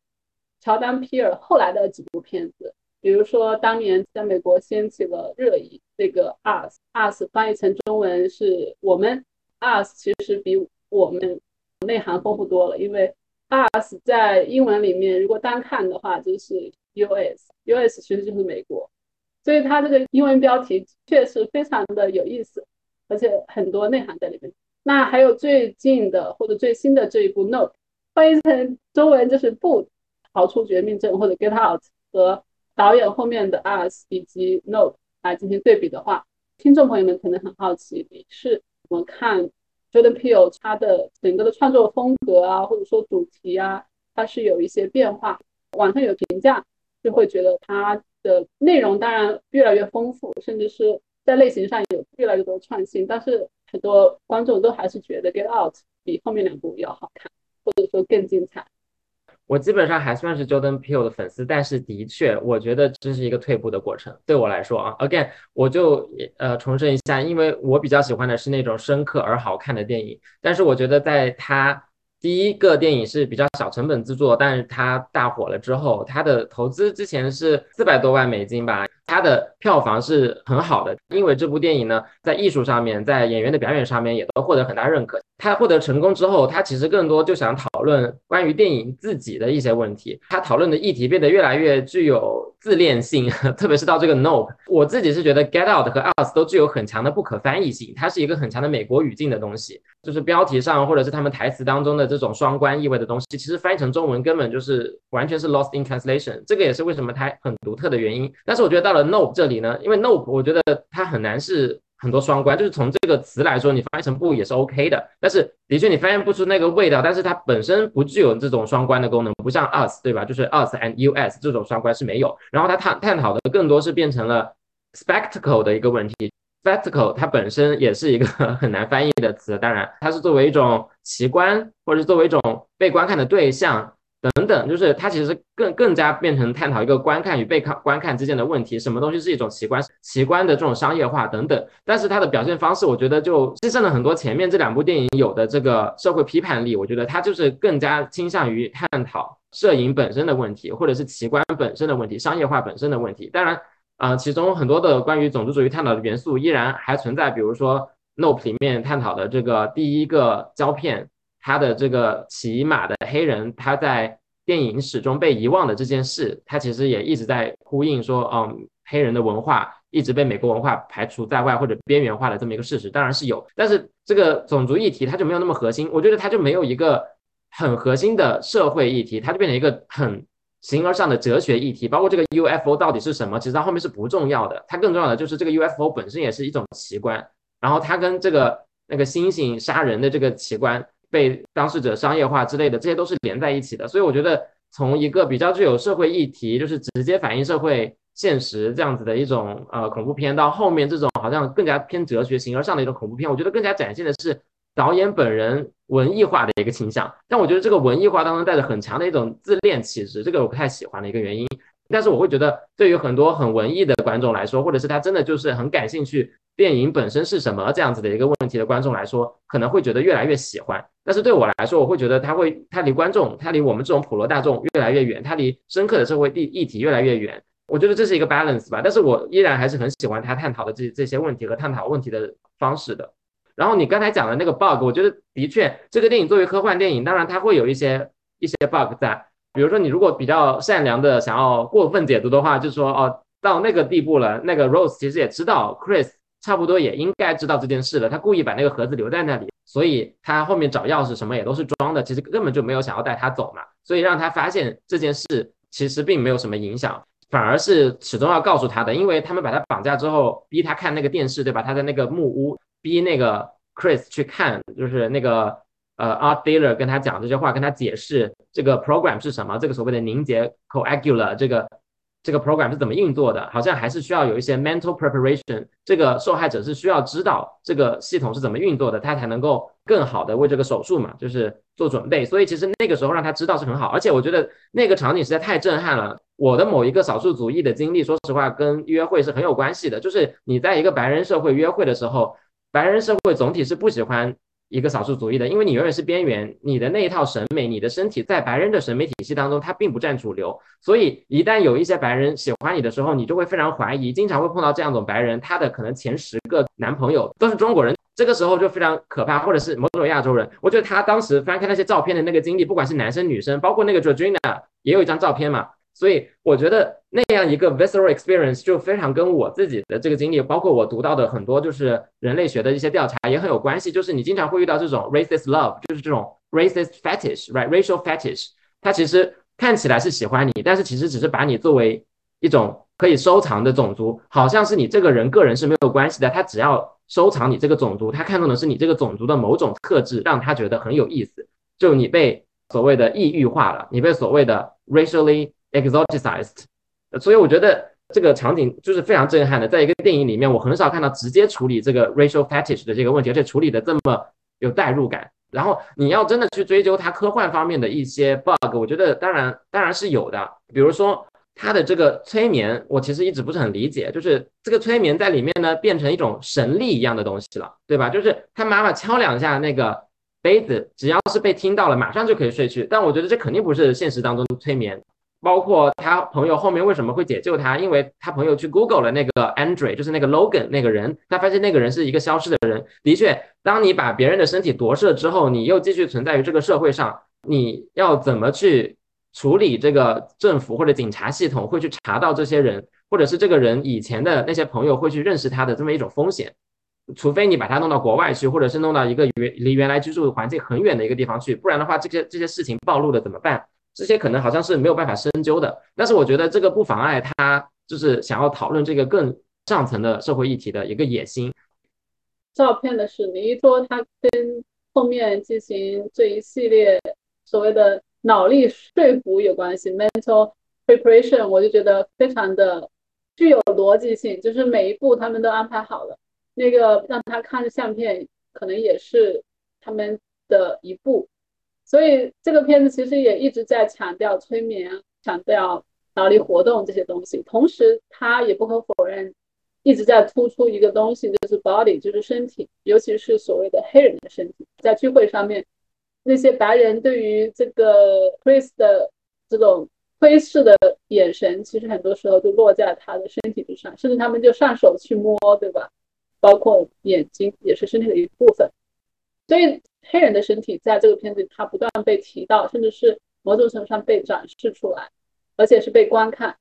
乔丹皮尔后来的几部片子，比如说当年在美国掀起了热议，这个 Us，Us 翻译成中文是我们，Us 其实比我们内涵丰富多了，因为 Us 在英文里面如果单看的话就是 US，US 其实就是美国，所以它这个英文标题确实非常的有意思，而且很多内涵在里面。那还有最近的或者最新的这一部 Note，翻译成中文就是不。逃出绝命镇或者 Get Out 和导演后面的 Us 以及 Note 来进行对比的话，听众朋友们可能很好奇，你是怎么看 Jordan Peele 他的整个的创作风格啊，或者说主题啊，它是有一些变化。网上有评价就会觉得它的内容当然越来越丰富，甚至是在类型上有越来越多创新，但是很多观众都还是觉得 Get Out 比后面两部要好看，或者说更精彩。我基本上还算是 Jordan Peele 的粉丝，但是的确，我觉得这是一个退步的过程。对我来说啊，Again，我就呃重申一下，因为我比较喜欢的是那种深刻而好看的电影。但是我觉得在他第一个电影是比较小成本制作，但是他大火了之后，他的投资之前是四百多万美金吧。它的票房是很好的，因为这部电影呢，在艺术上面，在演员的表演上面也都获得很大认可。他获得成功之后，他其实更多就想讨论关于电影自己的一些问题。他讨论的议题变得越来越具有自恋性，特别是到这个 Nope 我自己是觉得 Get Out 和 Us 都具有很强的不可翻译性，它是一个很强的美国语境的东西，就是标题上或者是他们台词当中的这种双关意味的东西，其实翻译成中文根本就是完全是 lost in translation。这个也是为什么它很独特的原因。但是我觉得到了 No 这里呢，因为 No，我觉得它很难是很多双关，就是从这个词来说，你翻译成不也是 OK 的。但是的确你翻译不出那个味道，但是它本身不具有这种双关的功能，不像 Us 对吧？就是 Us and US 这种双关是没有。然后它探探讨的更多是变成了 spectacle 的一个问题，spectacle 它本身也是一个很难翻译的词，当然它是作为一种奇观，或者是作为一种被观看的对象。等等，就是它其实更更加变成探讨一个观看与被看观看之间的问题，什么东西是一种奇观，奇观的这种商业化等等。但是它的表现方式，我觉得就牺牲了很多前面这两部电影有的这个社会批判力。我觉得它就是更加倾向于探讨摄影本身的问题，或者是奇观本身的问题，商业化本身的问题。当然，啊，其中很多的关于种族主义探讨的元素依然还存在，比如说《Nope》里面探讨的这个第一个胶片。他的这个骑马的黑人，他在电影始终被遗忘的这件事，他其实也一直在呼应说，嗯，黑人的文化一直被美国文化排除在外或者边缘化的这么一个事实，当然是有。但是这个种族议题，它就没有那么核心，我觉得它就没有一个很核心的社会议题，它就变成一个很形而上的哲学议题。包括这个 UFO 到底是什么，其实它后面是不重要的，它更重要的就是这个 UFO 本身也是一种奇观，然后它跟这个那个猩猩杀人的这个奇观。被当事者商业化之类的，这些都是连在一起的。所以我觉得，从一个比较具有社会议题，就是直接反映社会现实这样子的一种呃恐怖片，到后面这种好像更加偏哲学形而上的一种恐怖片，我觉得更加展现的是导演本人文艺化的一个倾向。但我觉得这个文艺化当中带着很强的一种自恋气质，这个我不太喜欢的一个原因。但是我会觉得，对于很多很文艺的观众来说，或者是他真的就是很感兴趣。电影本身是什么这样子的一个问题的观众来说，可能会觉得越来越喜欢。但是对我来说，我会觉得他会，他离观众，他离我们这种普罗大众越来越远，他离深刻的社会议议题越来越远。我觉得这是一个 balance 吧。但是我依然还是很喜欢他探讨的这这些问题和探讨问题的方式的。然后你刚才讲的那个 bug，我觉得的确，这个电影作为科幻电影，当然它会有一些一些 bug 在。比如说，你如果比较善良的想要过分解读的话，就说，哦，到那个地步了，那个 Rose 其实也知道 Chris。差不多也应该知道这件事了。他故意把那个盒子留在那里，所以他后面找钥匙什么也都是装的，其实根本就没有想要带他走嘛。所以让他发现这件事其实并没有什么影响，反而是始终要告诉他的，因为他们把他绑架之后，逼他看那个电视，对吧？他在那个木屋逼那个 Chris 去看，就是那个呃 Art Dealer 跟他讲这些话，跟他解释这个 program 是什么，这个所谓的凝结 coagula 这个。这个 program 是怎么运作的？好像还是需要有一些 mental preparation。这个受害者是需要知道这个系统是怎么运作的，他才能够更好的为这个手术嘛，就是做准备。所以其实那个时候让他知道是很好。而且我觉得那个场景实在太震撼了。我的某一个少数族裔的经历，说实话跟约会是很有关系的。就是你在一个白人社会约会的时候，白人社会总体是不喜欢一个少数族裔的，因为你永远是边缘，你的那一套审美，你的身体在白人的审美体系当中，它并不占主流。所以一旦有一些白人喜欢你的时候，你就会非常怀疑，经常会碰到这样一种白人，他的可能前十个男朋友都是中国人，这个时候就非常可怕，或者是某种亚洲人。我觉得他当时翻开那些照片的那个经历，不管是男生女生，包括那个 Georgina 也有一张照片嘛。所以我觉得那样一个 visceral experience 就非常跟我自己的这个经历，包括我读到的很多就是人类学的一些调查也很有关系。就是你经常会遇到这种 racist love，就是这种 racist fetish，right？racial fetish，它其实看起来是喜欢你，但是其实只是把你作为一种可以收藏的种族，好像是你这个人个人是没有关系的。他只要收藏你这个种族，他看中的是你这个种族的某种特质，让他觉得很有意思。就你被所谓的异域化了，你被所谓的 racially exoticized，所以我觉得这个场景就是非常震撼的。在一个电影里面，我很少看到直接处理这个 racial fetish 的这个问题，而且处理的这么有代入感。然后你要真的去追究它科幻方面的一些 bug，我觉得当然当然是有的。比如说它的这个催眠，我其实一直不是很理解，就是这个催眠在里面呢变成一种神力一样的东西了，对吧？就是他妈妈敲两下那个杯子，只要是被听到了，马上就可以睡去。但我觉得这肯定不是现实当中的催眠。包括他朋友后面为什么会解救他？因为他朋友去 Google 了那个 Andre，就是那个 Logan 那个人，他发现那个人是一个消失的人。的确，当你把别人的身体夺舍之后，你又继续存在于这个社会上，你要怎么去处理这个政府或者警察系统会去查到这些人，或者是这个人以前的那些朋友会去认识他的这么一种风险？除非你把他弄到国外去，或者是弄到一个原离原来居住环境很远的一个地方去，不然的话，这些这些事情暴露了怎么办？这些可能好像是没有办法深究的，但是我觉得这个不妨碍他就是想要讨论这个更上层的社会议题的一个野心。照片的史尼说他跟后面进行这一系列所谓的脑力说服有关系，mental preparation，我就觉得非常的具有逻辑性，就是每一步他们都安排好了。那个让他看着相片，可能也是他们的一步。所以这个片子其实也一直在强调催眠，强调脑力活动这些东西。同时，他也不可否认，一直在突出一个东西，就是 body，就是身体，尤其是所谓的黑人的身体。在聚会上面，那些白人对于这个 Chris 的这种窥视的眼神，其实很多时候就落在他的身体之上，甚至他们就上手去摸，对吧？包括眼睛也是身体的一部分。所以。黑人的身体在这个片子，它不断被提到，甚至是某种程度上被展示出来，而且是被观看。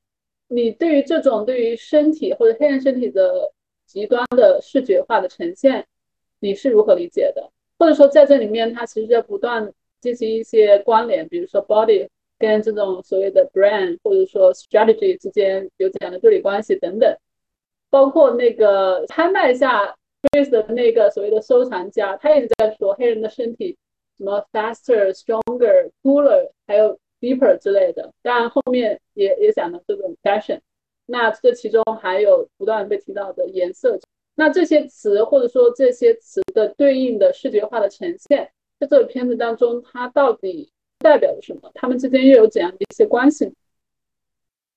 你对于这种对于身体或者黑人身体的极端的视觉化的呈现，你是如何理解的？或者说在这里面，它其实在不断进行一些关联，比如说 body 跟这种所谓的 brand 或者说 strategy 之间有怎样的对立关系等等，包括那个拍卖下。Chris 的那个所谓的收藏家，他一直在说黑人的身体什么 faster、stronger、cooler，还有 deeper 之类的。当然后面也也讲到这种 fashion。那这其中还有不断被提到的颜色。那这些词或者说这些词的对应的视觉化的呈现，在这个片子当中，它到底代表着什么？他们之间又有怎样的一些关系？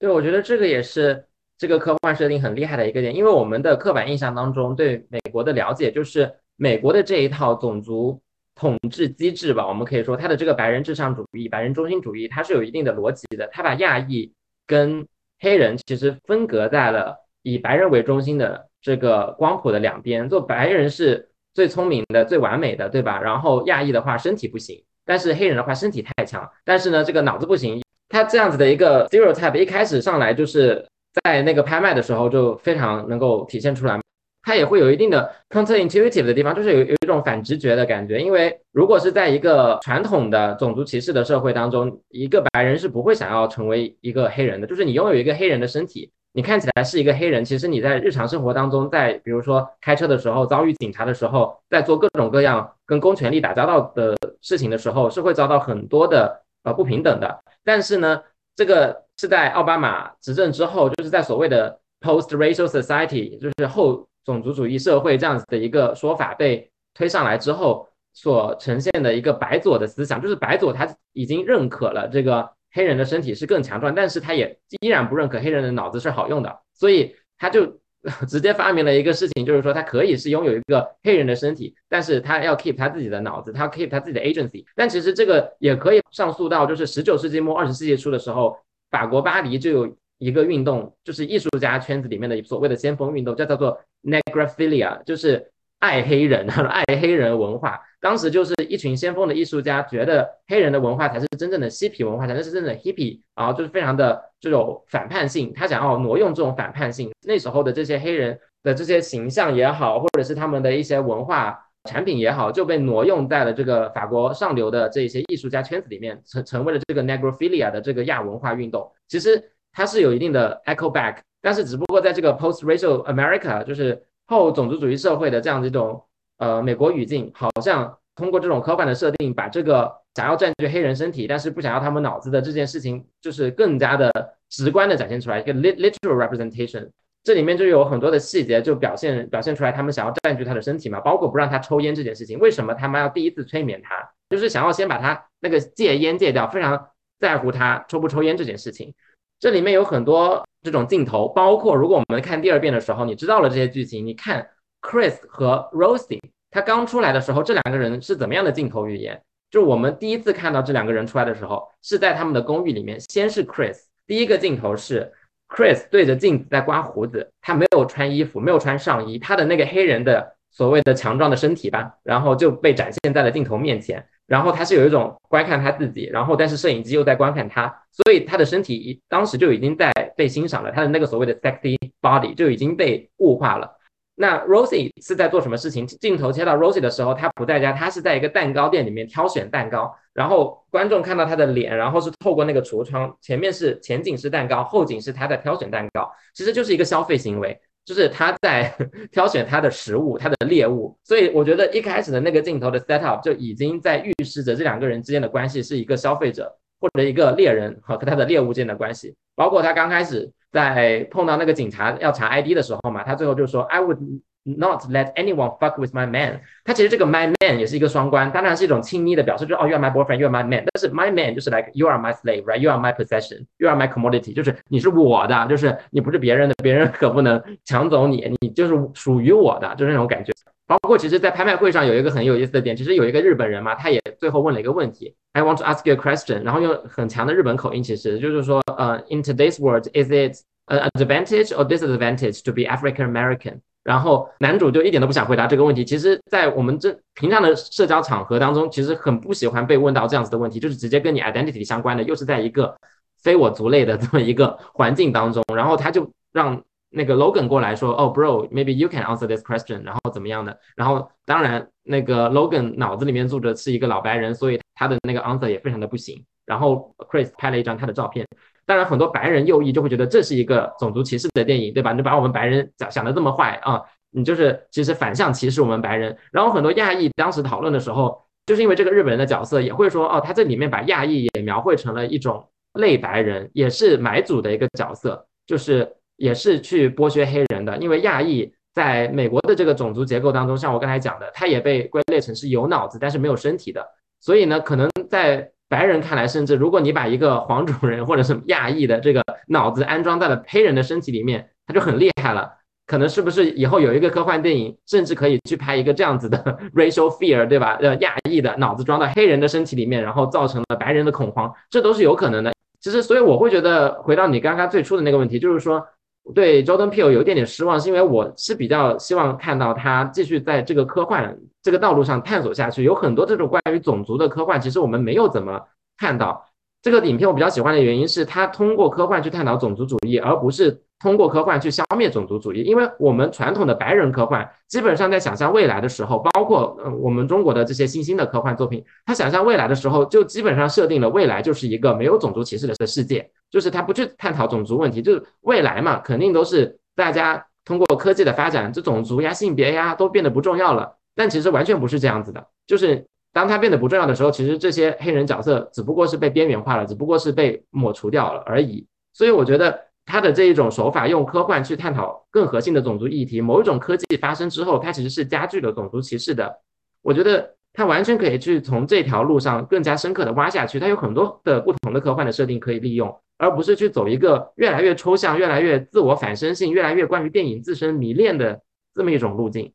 对，我觉得这个也是。这个科幻设定很厉害的一个点，因为我们的刻板印象当中对美国的了解就是美国的这一套种族统治机制吧，我们可以说它的这个白人至上主义、白人中心主义，它是有一定的逻辑的。它把亚裔跟黑人其实分隔在了以白人为中心的这个光谱的两边，做白人是最聪明的、最完美的，对吧？然后亚裔的话身体不行，但是黑人的话身体太强，但是呢这个脑子不行。他这样子的一个 stereotype 一开始上来就是。在那个拍卖的时候就非常能够体现出来，它也会有一定的 counterintuitive 的地方，就是有有一种反直觉的感觉。因为如果是在一个传统的种族歧视的社会当中，一个白人是不会想要成为一个黑人的。就是你拥有一个黑人的身体，你看起来是一个黑人，其实你在日常生活当中，在比如说开车的时候遭遇警察的时候，在做各种各样跟公权力打交道的事情的时候，是会遭到很多的呃不平等的。但是呢，这个。是在奥巴马执政之后，就是在所谓的 post-racial society，就是后种族主义社会这样子的一个说法被推上来之后，所呈现的一个白左的思想，就是白左他已经认可了这个黑人的身体是更强壮，但是他也依然不认可黑人的脑子是好用的，所以他就 直接发明了一个事情，就是说他可以是拥有一个黑人的身体，但是他要 keep 他自己的脑子，他 keep 他自己的 agency。但其实这个也可以上溯到就是十九世纪末二十世纪初的时候，法国巴黎就有一个运动，就是艺术家圈子里面的所谓的先锋运动，叫叫做 negrophilia，就是爱黑人，爱黑人文化。当时就是一群先锋的艺术家，觉得黑人的文化才是真正的嬉皮文化，才是真正的 hippie，然后就是非常的这种反叛性，他想要挪用这种反叛性。那时候的这些黑人的这些形象也好，或者是他们的一些文化产品也好，就被挪用在了这个法国上流的这些艺术家圈子里面，成成为了这个 negrophilia 的这个亚文化运动。其实它是有一定的 echo back，但是只不过在这个 post racial America，就是后种族主义社会的这样的一种。呃，美国语境好像通过这种科幻的设定，把这个想要占据黑人身体，但是不想要他们脑子的这件事情，就是更加的直观的展现出来一个 literal representation。这里面就有很多的细节，就表现表现出来他们想要占据他的身体嘛，包括不让他抽烟这件事情。为什么他们要第一次催眠他，就是想要先把他那个戒烟戒掉，非常在乎他抽不抽烟这件事情。这里面有很多这种镜头，包括如果我们看第二遍的时候，你知道了这些剧情，你看。Chris 和 Rosie，他刚出来的时候，这两个人是怎么样的镜头语言？就我们第一次看到这两个人出来的时候，是在他们的公寓里面。先是 Chris，第一个镜头是 Chris 对着镜子在刮胡子，他没有穿衣服，没有穿上衣，他的那个黑人的所谓的强壮的身体吧，然后就被展现在了镜头面前。然后他是有一种观看他自己，然后但是摄影机又在观看他，所以他的身体当时就已经在被欣赏了，他的那个所谓的 sexy body 就已经被物化了。那 Rosie 是在做什么事情？镜头切到 Rosie 的时候，她不在家，她是在一个蛋糕店里面挑选蛋糕。然后观众看到他的脸，然后是透过那个橱窗，前面是前景是蛋糕，后景是他在挑选蛋糕，其实就是一个消费行为，就是他在挑选他的食物，他的猎物。所以我觉得一开始的那个镜头的 set up 就已经在预示着这两个人之间的关系是一个消费者或者一个猎人和他的猎物之间的关系，包括他刚开始。在碰到那个警察要查 ID 的时候嘛，他最后就说 I would not let anyone fuck with my man。他其实这个 my man 也是一个双关，当然是一种亲昵的表示，就是哦 you are my boyfriend，you are my man。但是 my man 就是 like you are my slave，right？you are my possession，you are my commodity，就是你是我的，就是你不是别人的，别人可不能抢走你，你就是属于我的，就是那种感觉。包括其实，在拍卖会上有一个很有意思的点，其实有一个日本人嘛，他也最后问了一个问题，I want to ask you a question，然后用很强的日本口音，其实就是说，呃，in today's world，is it an advantage or disadvantage to be African American？ 然后男主就一点都不想回答这个问题。其实，在我们这平常的社交场合当中，其实很不喜欢被问到这样子的问题，就是直接跟你 identity 相关的，又是在一个非我族类的这么一个环境当中，然后他就让。那个 Logan 过来说，哦，Bro，maybe you can answer this question，然后怎么样的？然后当然，那个 Logan 脑子里面住着是一个老白人，所以他的那个 answer 也非常的不行。然后 Chris 拍了一张他的照片，当然很多白人右翼就会觉得这是一个种族歧视的电影，对吧？你把我们白人想想的这么坏啊，你就是其实反向歧视我们白人。然后很多亚裔当时讨论的时候，就是因为这个日本人的角色也会说，哦，他这里面把亚裔也描绘成了一种类白人，也是买主的一个角色，就是。也是去剥削黑人的，因为亚裔在美国的这个种族结构当中，像我刚才讲的，他也被归类成是有脑子但是没有身体的。所以呢，可能在白人看来，甚至如果你把一个黄种人或者是亚裔的这个脑子安装在了黑人的身体里面，他就很厉害了。可能是不是以后有一个科幻电影，甚至可以去拍一个这样子的 racial fear，对吧？呃，亚裔的脑子装到黑人的身体里面，然后造成了白人的恐慌，这都是有可能的。其实，所以我会觉得，回到你刚刚最初的那个问题，就是说。对 Jordan Peele 有一点点失望，是因为我是比较希望看到他继续在这个科幻这个道路上探索下去。有很多这种关于种族的科幻，其实我们没有怎么看到。这个影片我比较喜欢的原因是，他通过科幻去探讨种族主义，而不是。通过科幻去消灭种族主义，因为我们传统的白人科幻基本上在想象未来的时候，包括呃我们中国的这些新兴的科幻作品，他想象未来的时候就基本上设定了未来就是一个没有种族歧视的世界，就是他不去探讨种族问题，就是未来嘛，肯定都是大家通过科技的发展，这种族呀、性别呀都变得不重要了。但其实完全不是这样子的，就是当它变得不重要的时候，其实这些黑人角色只不过是被边缘化了，只不过是被抹除掉了而已。所以我觉得。他的这一种手法，用科幻去探讨更核心的种族议题，某一种科技发生之后，它其实是加剧了种族歧视的。我觉得它完全可以去从这条路上更加深刻的挖下去，它有很多的不同的科幻的设定可以利用，而不是去走一个越来越抽象、越来越自我反身性、越来越关于电影自身迷恋的这么一种路径。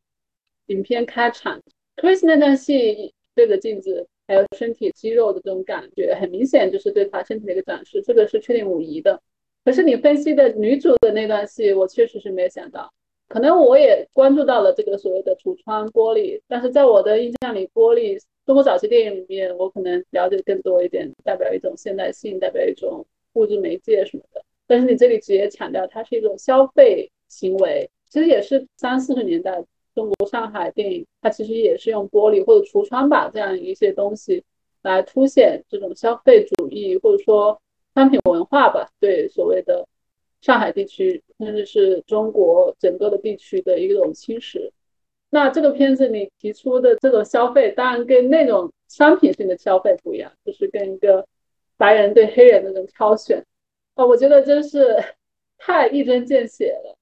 影片开场，Chris 那段戏对着镜子，还有身体肌肉的这种感觉，很明显就是对他身体的一个展示，这个是确定无疑的。可是你分析的女主的那段戏，我确实是没有想到。可能我也关注到了这个所谓的橱窗玻璃，但是在我的印象里，玻璃中国早期电影里面，我可能了解更多一点，代表一种现代性，代表一种物质媒介什么的。但是你这里直接强调它是一种消费行为，其实也是三四十年代中国上海电影，它其实也是用玻璃或者橱窗吧这样一些东西来凸显这种消费主义或者说商品文化吧，对所谓的。上海地区甚至是中国整个的地区的一种侵蚀。那这个片子你提出的这种消费，当然跟那种商品性的消费不一样，就是跟一个白人对黑人的那种挑选。哦，我觉得真是 太一针见血了。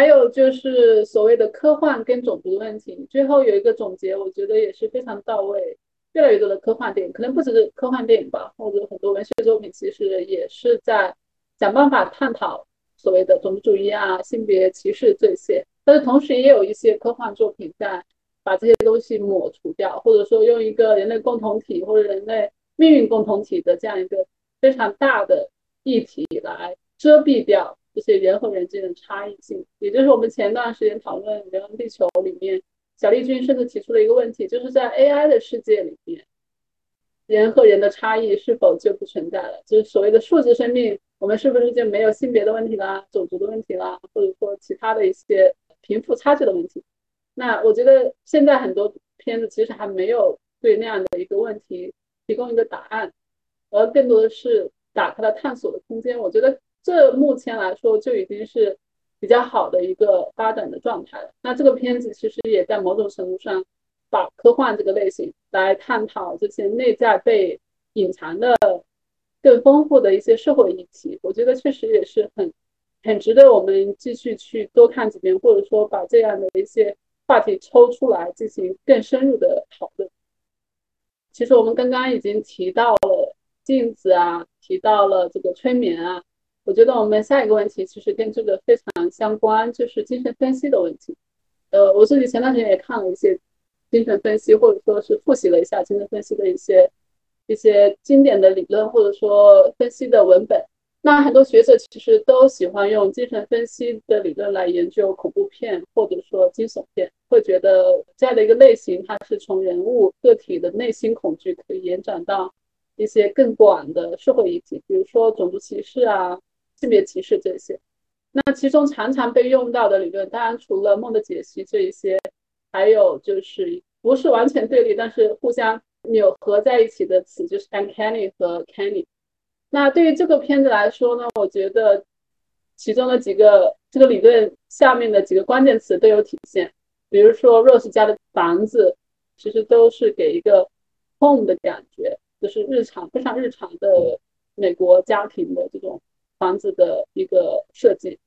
还有就是所谓的科幻跟种族问题，最后有一个总结，我觉得也是非常到位。越来越多的科幻电影，可能不只是科幻电影吧，或者很多文学作品，其实也是在。想办法探讨所谓的种族主义啊、性别歧视这些，但是同时也有一些科幻作品在把这些东西抹除掉，或者说用一个人类共同体或者人类命运共同体的这样一个非常大的议题来遮蔽掉这些人和人之间的差异性。也就是我们前段时间讨论《流浪地球》里面，小丽君甚至提出了一个问题，就是在 AI 的世界里面，人和人的差异是否就不存在了？就是所谓的数字生命。我们是不是就没有性别的问题啦、种族的问题啦，或者说其他的一些贫富差距的问题？那我觉得现在很多片子其实还没有对那样的一个问题提供一个答案，而更多的是打开了探索的空间。我觉得这目前来说就已经是比较好的一个发展的状态了。那这个片子其实也在某种程度上把科幻这个类型来探讨这些内在被隐藏的。更丰富的一些社会议题，我觉得确实也是很很值得我们继续去多看几遍，或者说把这样的一些话题抽出来进行更深入的讨论。其实我们刚刚已经提到了镜子啊，提到了这个催眠啊，我觉得我们下一个问题其实跟这个非常相关，就是精神分析的问题。呃，我自己前段时间也看了一些精神分析，或者说是复习了一下精神分析的一些。一些经典的理论或者说分析的文本，那很多学者其实都喜欢用精神分析的理论来研究恐怖片或者说惊悚片，会觉得这样的一个类型，它是从人物个体的内心恐惧可以延展到一些更广的社会议题，比如说种族歧视啊、性别歧视这些。那其中常常被用到的理论，当然除了梦的解析这一些，还有就是不是完全对立，但是互相。扭合在一起的词就是 uncanny 和 canny。那对于这个片子来说呢，我觉得其中的几个这个理论下面的几个关键词都有体现。比如说 Rose 家的房子，其实都是给一个 home 的感觉，就是日常非常日常的美国家庭的这种房子的一个设计。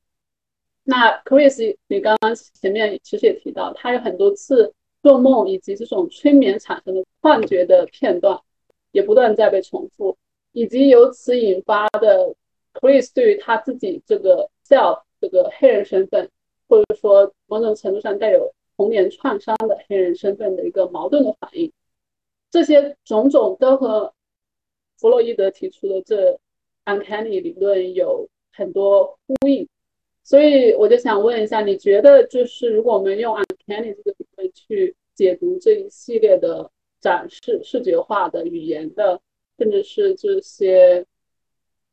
那 Chris，你刚刚前面其实也提到，他有很多次。做梦以及这种催眠产生的幻觉的片段，也不断在被重复，以及由此引发的 Chris 对于他自己这个 self 这个黑人身份，或者说某种程度上带有童年创伤的黑人身份的一个矛盾的反应，这些种种都和弗洛伊德提出的这 uncanny 理论有很多呼应。所以我就想问一下，你觉得就是如果我们用 uncanny 这个理论去解读这一系列的展示、视觉化的语言的，甚至是这些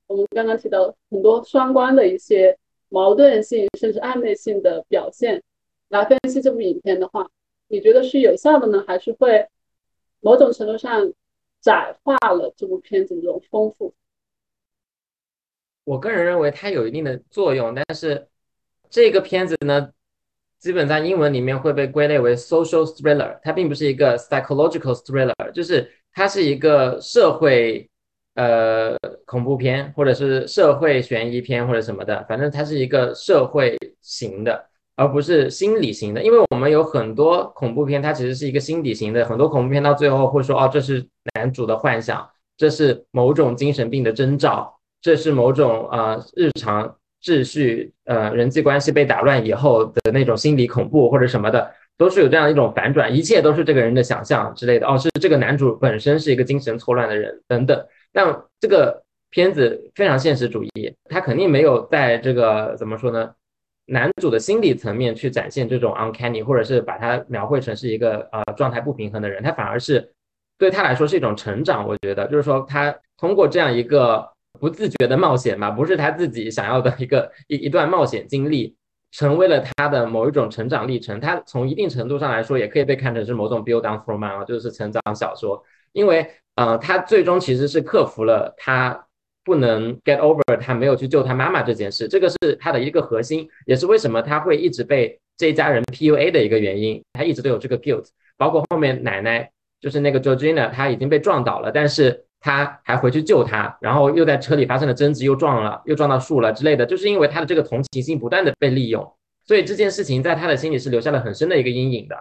我们刚刚提到很多双关的一些矛盾性甚至暧昧性的表现，来分析这部影片的话，你觉得是有效的呢，还是会某种程度上窄化了这部片子这种丰富？我个人认为它有一定的作用，但是这个片子呢，基本在英文里面会被归类为 social thriller，它并不是一个 psychological thriller，就是它是一个社会呃恐怖片或者是社会悬疑片或者什么的，反正它是一个社会型的，而不是心理型的。因为我们有很多恐怖片，它其实是一个心理型的，很多恐怖片到最后会说，哦，这是男主的幻想，这是某种精神病的征兆，这是某种呃日常秩序呃人际关系被打乱以后的那种心理恐怖或者什么的。都是有这样一种反转，一切都是这个人的想象之类的哦，是这个男主本身是一个精神错乱的人等等。但这个片子非常现实主义，他肯定没有在这个怎么说呢，男主的心理层面去展现这种 uncanny，或者是把他描绘成是一个呃状态不平衡的人，他反而是对他来说是一种成长。我觉得就是说他通过这样一个不自觉的冒险嘛，不是他自己想要的一个一一段冒险经历。成为了他的某一种成长历程，他从一定程度上来说，也可以被看成是某种 build down from man 啊，就是成长小说。因为呃，他最终其实是克服了他不能 get over 他没有去救他妈妈这件事，这个是他的一个核心，也是为什么他会一直被这一家人 PUA 的一个原因。他一直都有这个 guilt，包括后面奶奶就是那个 Georgina，他已经被撞倒了，但是。他还回去救他，然后又在车里发生了争执，又撞了，又撞到树了之类的，就是因为他的这个同情心不断的被利用，所以这件事情在他的心里是留下了很深的一个阴影的。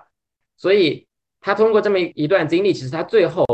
所以他通过这么一段经历，其实他最后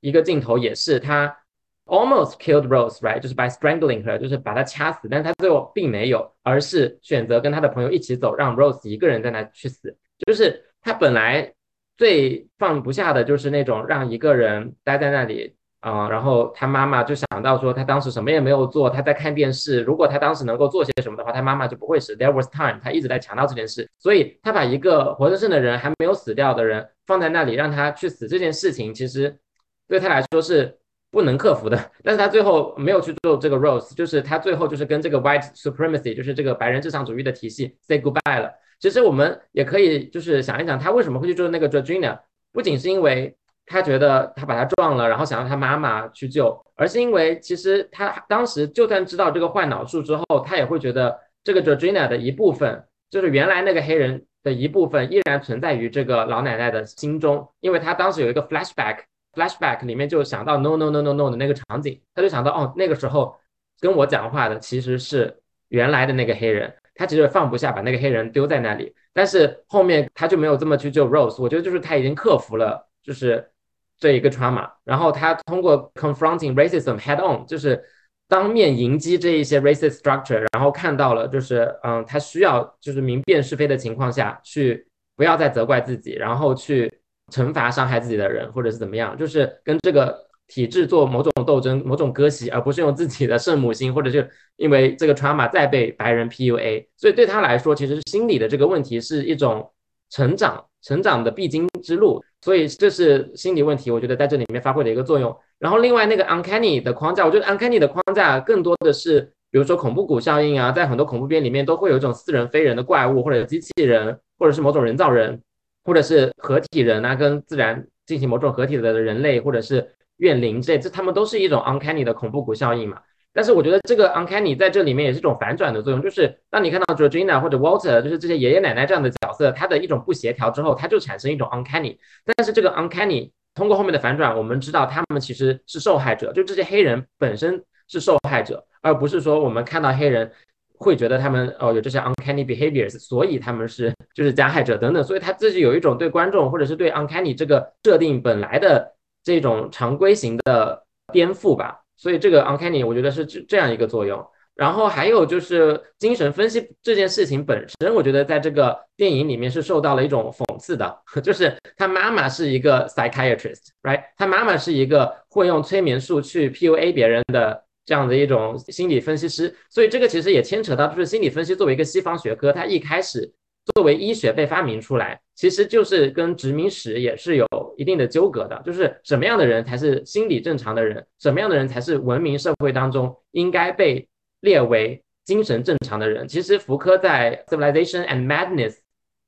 一个镜头也是他 almost killed Rose，right，就是 by strangling her，就是把他掐死，但他最后并没有，而是选择跟他的朋友一起走，让 Rose 一个人在那去死。就是他本来最放不下的就是那种让一个人待在那里。啊，然后他妈妈就想到说，他当时什么也没有做，他在看电视。如果他当时能够做些什么的话，他妈妈就不会死。There was time，他一直在强调这件事。所以他把一个活生生的人还没有死掉的人放在那里，让他去死这件事情，其实对他来说是不能克服的。但是他最后没有去做这个 Rose，就是他最后就是跟这个 White Supremacy，就是这个白人至上主义的体系 say goodbye 了。其实我们也可以就是想一想，他为什么会去做那个 Georgina？不仅是因为。他觉得他把他撞了，然后想让他妈妈去救，而是因为其实他当时就算知道这个换脑术之后，他也会觉得这个 Georgina 的一部分，就是原来那个黑人的一部分，依然存在于这个老奶奶的心中，因为他当时有一个 flashback，flashback 里面就想到 no no no no no 的那个场景，他就想到哦，那个时候跟我讲话的其实是原来的那个黑人，他其实放不下把那个黑人丢在那里，但是后面他就没有这么去救 Rose，我觉得就是他已经克服了，就是。这一个 trauma，然后他通过 confronting racism head on，就是当面迎击这一些 racist structure，然后看到了，就是嗯，他需要就是明辨是非的情况下去，不要再责怪自己，然后去惩罚伤害自己的人，或者是怎么样，就是跟这个体制做某种斗争、某种割席，而不是用自己的圣母心，或者是因为这个 trauma 再被白人 PUA，所以对他来说，其实心理的这个问题是一种成长。成长的必经之路，所以这是心理问题，我觉得在这里面发挥的一个作用。然后另外那个 uncanny 的框架，我觉得 uncanny 的框架更多的是，比如说恐怖谷效应啊，在很多恐怖片里面都会有一种似人非人的怪物，或者机器人，或者是某种人造人，或者是合体人啊，跟自然进行某种合体的人类，或者是怨灵这这他们都是一种 uncanny 的恐怖谷效应嘛。但是我觉得这个 uncanny 在这里面也是一种反转的作用，就是当你看到 Georgina 或者 Walter，就是这些爷爷奶奶这样的角色，他的一种不协调之后，它就产生一种 uncanny。但是这个 uncanny 通过后面的反转，我们知道他们其实是受害者，就这些黑人本身是受害者，而不是说我们看到黑人会觉得他们哦有这些 uncanny behaviors，所以他们是就是加害者等等。所以他自己有一种对观众或者是对 uncanny 这个设定本来的这种常规型的颠覆吧。所以这个 uncanny 我觉得是这这样一个作用，然后还有就是精神分析这件事情本身，我觉得在这个电影里面是受到了一种讽刺的，就是他妈妈是一个 psychiatrist，right？他妈妈是一个会用催眠术去 PUA 别人的这样的一种心理分析师，所以这个其实也牵扯到，就是心理分析作为一个西方学科，它一开始。作为医学被发明出来，其实就是跟殖民史也是有一定的纠葛的。就是什么样的人才是心理正常的人，什么样的人才是文明社会当中应该被列为精神正常的人。其实福柯在《Civilization and Madness》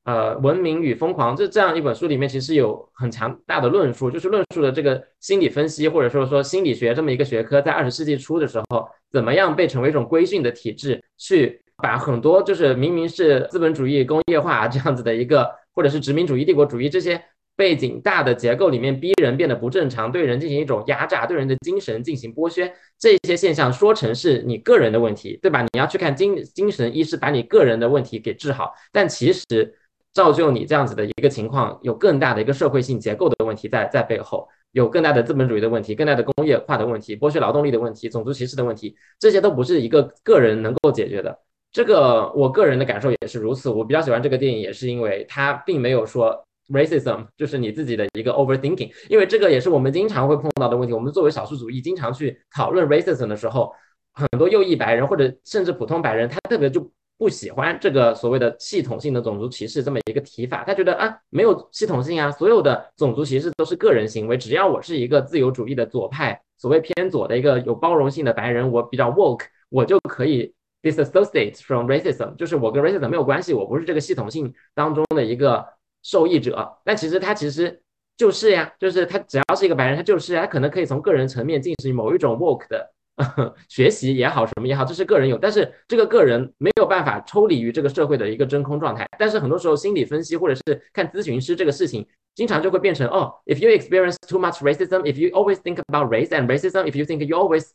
呃，文明与疯狂这这样一本书里面，其实有很强大的论述，就是论述的这个心理分析或者说说心理学这么一个学科，在二十世纪初的时候，怎么样被成为一种规训的体制去。把很多就是明明是资本主义工业化这样子的一个，或者是殖民主义帝国主义这些背景、大的结构里面逼人变得不正常，对人进行一种压榨，对人的精神进行剥削，这些现象说成是你个人的问题，对吧？你要去看精精神医师把你个人的问题给治好，但其实造就你这样子的一个情况，有更大的一个社会性结构的问题在在背后，有更大的资本主义的问题，更大的工业化的问题，剥削劳动力的问题，种族歧视的问题，这些都不是一个个人能够解决的。这个我个人的感受也是如此。我比较喜欢这个电影，也是因为它并没有说。racism 就是你自己的一个 overthinking，因为这个也是我们经常会碰到的问题。我们作为少数主义，经常去讨论 racism 的时候，很多右翼白人或者甚至普通白人，他特别就不喜欢这个所谓的系统性的种族歧视这么一个提法。他觉得啊，没有系统性啊，所有的种族歧视都是个人行为。只要我是一个自由主义的左派，所谓偏左的一个有包容性的白人，我比较 woke，我就可以 disassociate from racism，就是我跟 racism 没有关系，我不是这个系统性当中的一个。受益者，但其实他其实就是呀，就是他只要是一个白人，他就是他可能可以从个人层面进行某一种 work 的 学习也好，什么也好，这是个人有，但是这个个人没有办法抽离于这个社会的一个真空状态。但是很多时候心理分析或者是看咨询师这个事情，经常就会变成哦，if you experience too much racism，if you always think about race and racism，if you think you always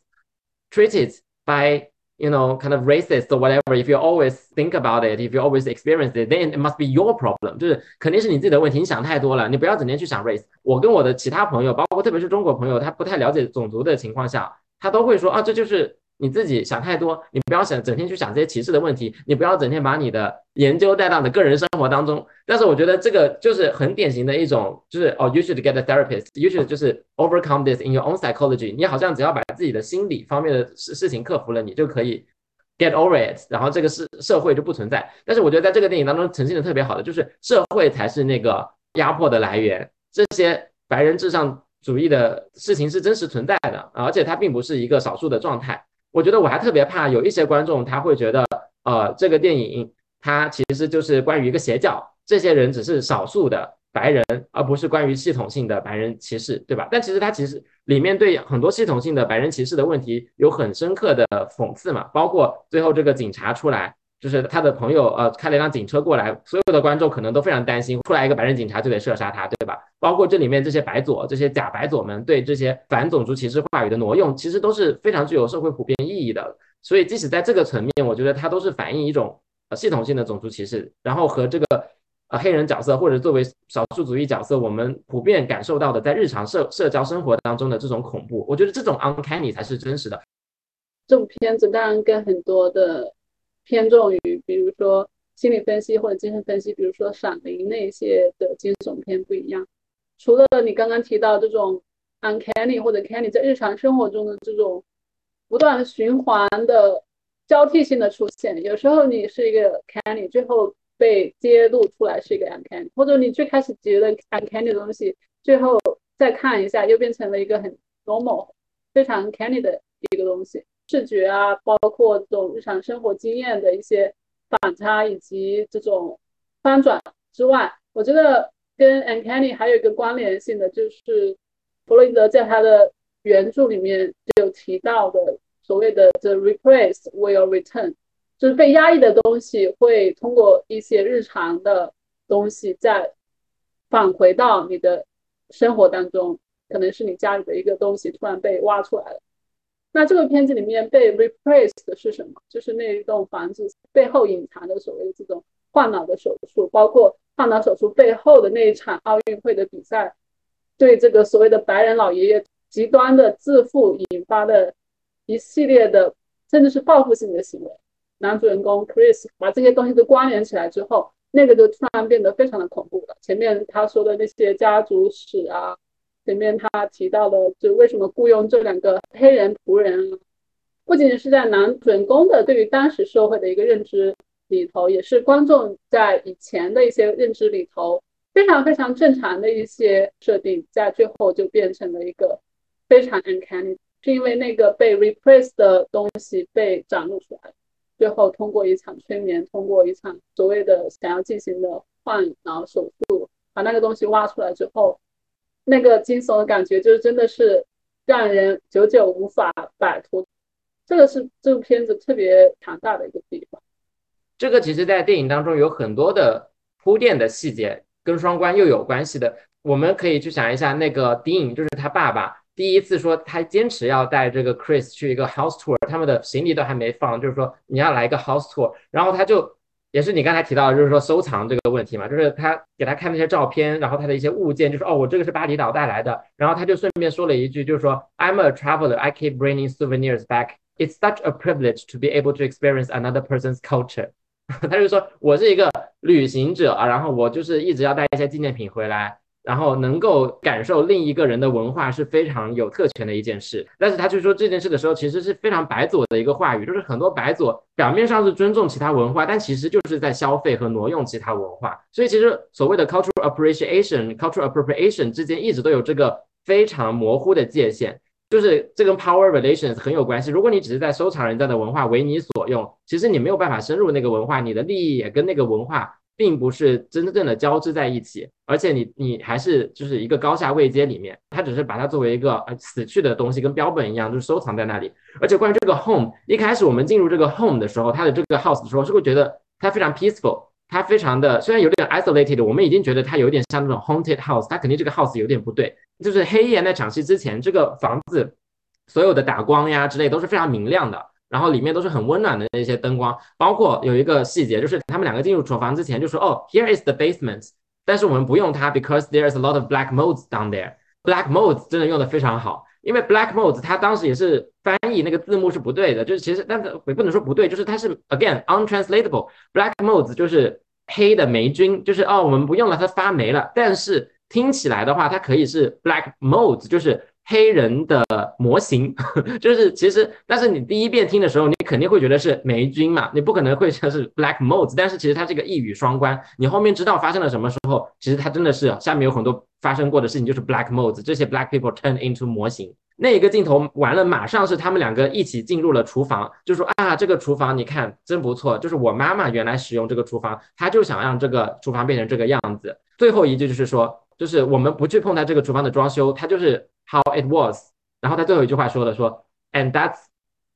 treated by you know, kind of racist or whatever, if you always think about it, if you always experience it, then it must be your problem，就是肯定是你自己的问题，你想太多了，你不要整天去想 race。我跟我的其他朋友，包括特别是中国朋友，他不太了解种族的情况下，他都会说啊，这就是你自己想太多，你不要想整天去想这些歧视的问题，你不要整天把你的研究带到你的个人生活当中。但是我觉得这个就是很典型的一种，就是哦，you should get a therapist，you should 就是 overcome this in your own psychology。你好像只要把自己的心理方面的事事情克服了，你就可以 get over it，然后这个是社会就不存在。但是我觉得在这个电影当中呈现的特别好的，就是社会才是那个压迫的来源，这些白人至上主义的事情是真实存在的，而且它并不是一个少数的状态。我觉得我还特别怕有一些观众他会觉得，呃，这个电影它其实就是关于一个邪教，这些人只是少数的白人，而不是关于系统性的白人歧视，对吧？但其实它其实里面对很多系统性的白人歧视的问题有很深刻的讽刺嘛，包括最后这个警察出来。就是他的朋友，呃，开了一辆警车过来，所有的观众可能都非常担心，出来一个白人警察就得射杀他，对吧？包括这里面这些白左、这些假白左们对这些反种族歧视话语的挪用，其实都是非常具有社会普遍意义的。所以，即使在这个层面，我觉得它都是反映一种呃系统性的种族歧视，然后和这个呃黑人角色或者作为少数主义角色，我们普遍感受到的在日常社社交生活当中的这种恐怖，我觉得这种 uncanny 才是真实的。这部片子当然跟很多的。偏重于，比如说心理分析或者精神分析，比如说《闪灵》那些的惊悚片不一样。除了你刚刚提到这种 uncanny 或者 canny，在日常生活中的这种不断循环的交替性的出现，有时候你是一个 canny，最后被揭露出来是一个 uncanny，或者你最开始觉得 uncanny 的东西，最后再看一下又变成了一个很 normal、非常 canny 的一个东西。视觉啊，包括这种日常生活经验的一些反差以及这种翻转之外，我觉得跟 uncanny 还有一个关联性的，就是弗洛伊德在他的原著里面就有提到的所谓的 the repressed will return，就是被压抑的东西会通过一些日常的东西再返回到你的生活当中，可能是你家里的一个东西突然被挖出来了。那这个片子里面被 replaced 的是什么？就是那一栋房子背后隐藏的所谓这种换脑的手术，包括换脑手术背后的那一场奥运会的比赛，对这个所谓的白人老爷爷极端的自负引发的一系列的甚至是报复性的行为。男主人公 Chris 把这些东西都关联起来之后，那个就突然变得非常的恐怖了。前面他说的那些家族史啊。前面他提到的，就为什么雇佣这两个黑人仆人，不仅仅是在男主人公的对于当时社会的一个认知里头，也是观众在以前的一些认知里头非常非常正常的一些设定，在最后就变成了一个非常 uncanny，是因为那个被 repress 的东西被展露出来，最后通过一场催眠，通过一场所谓的想要进行的换脑手术，把那个东西挖出来之后。那个惊悚的感觉，就是真的是让人久久无法摆脱。这个是这部片子特别强大的一个地方。这个其实，在电影当中有很多的铺垫的细节，跟双关又有关系的。我们可以去想一下，那个 Dean 就是他爸爸第一次说他坚持要带这个 Chris 去一个 house tour，他们的行李都还没放，就是说你要来一个 house tour，然后他就也是你刚才提到，就是说收藏这个问题嘛，就是他给他看那些照片，然后他的一些物件，就是哦，我这个是巴厘岛带来的，然后他就顺便说了一句，就是说 I'm a traveler, I keep bringing souvenirs back. It's such a privilege to be able to experience another person's culture. 他就说我是一个旅行者啊，然后我就是一直要带一些纪念品回来。然后能够感受另一个人的文化是非常有特权的一件事，但是他去说这件事的时候，其实是非常白左的一个话语，就是很多白左表面上是尊重其他文化，但其实就是在消费和挪用其他文化。所以其实所谓的 cultural appreciation、cultural appropriation 之间一直都有这个非常模糊的界限，就是这跟 power relations 很有关系。如果你只是在收藏人家的文化为你所用，其实你没有办法深入那个文化，你的利益也跟那个文化。并不是真正的交织在一起，而且你你还是就是一个高下位阶里面，他只是把它作为一个呃死去的东西，跟标本一样，就是收藏在那里。而且关于这个 home，一开始我们进入这个 home 的时候，它的这个 house 的时候，是会觉得它非常 peaceful，它非常的虽然有点 isolated，我们已经觉得它有点像那种 haunted house，它肯定这个 house 有点不对。就是黑夜那场戏之前，这个房子所有的打光呀之类都是非常明亮的。然后里面都是很温暖的那些灯光，包括有一个细节，就是他们两个进入厨房之前就说，哦，here is the basement，但是我们不用它，because there is a lot of black molds down there。black molds 真的用的非常好，因为 black molds 它当时也是翻译那个字幕是不对的，就是其实但是也不能说不对，就是它是 again untranslatable。black molds 就是黑的霉菌，就是哦我们不用了，它发霉了，但是听起来的话，它可以是 black molds，就是。黑人的模型，就是其实，但是你第一遍听的时候，你肯定会觉得是霉菌嘛，你不可能会说是 black molds，但是其实它这个一语双关，你后面知道发生了什么时候，其实它真的是下面有很多发生过的事情，就是 black molds，这些 black people turn into 模型。那一个镜头完了，马上是他们两个一起进入了厨房，就说啊，这个厨房你看真不错，就是我妈妈原来使用这个厨房，她就想让这个厨房变成这个样子。最后一句就是说，就是我们不去碰它这个厨房的装修，它就是。How it was，然后他最后一句话说的说，And that's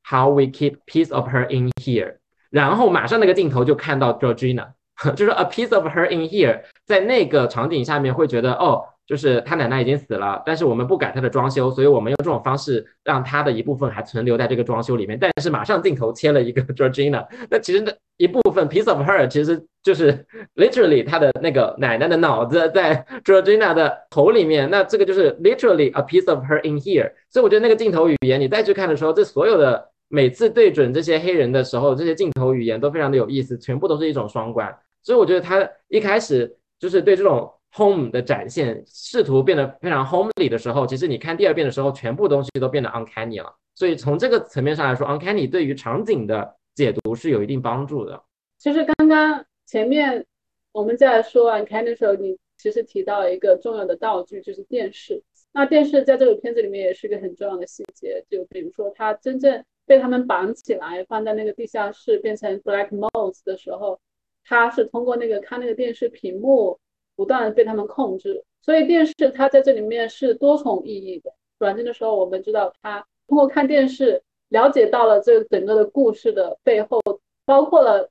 how we keep piece of her in here。然后马上那个镜头就看到 Georgina，就是 a piece of her in here，在那个场景下面会觉得哦。就是他奶奶已经死了，但是我们不改他的装修，所以我们用这种方式让他的一部分还存留在这个装修里面。但是马上镜头切了一个 Georgina，那其实那一部分 piece of her 其实就是 literally 他的那个奶奶的脑子在 Georgina 的头里面。那这个就是 literally a piece of her in here。所以我觉得那个镜头语言，你再去看的时候，这所有的每次对准这些黑人的时候，这些镜头语言都非常的有意思，全部都是一种双关。所以我觉得他一开始就是对这种。Home 的展现试图变得非常 homely 的时候，其实你看第二遍的时候，全部东西都变得 uncanny 了。所以从这个层面上来说，uncanny 对于场景的解读是有一定帮助的。其实刚刚前面我们在说 uncanny 的时候，你其实提到了一个重要的道具，就是电视。那电视在这个片子里面也是一个很重要的细节。就比如说，它真正被他们绑起来放在那个地下室变成 black modes 的时候，它是通过那个看那个电视屏幕。不断被他们控制，所以电视它在这里面是多重意义的。软禁的时候，我们知道他通过看电视了解到了这整个的故事的背后，包括了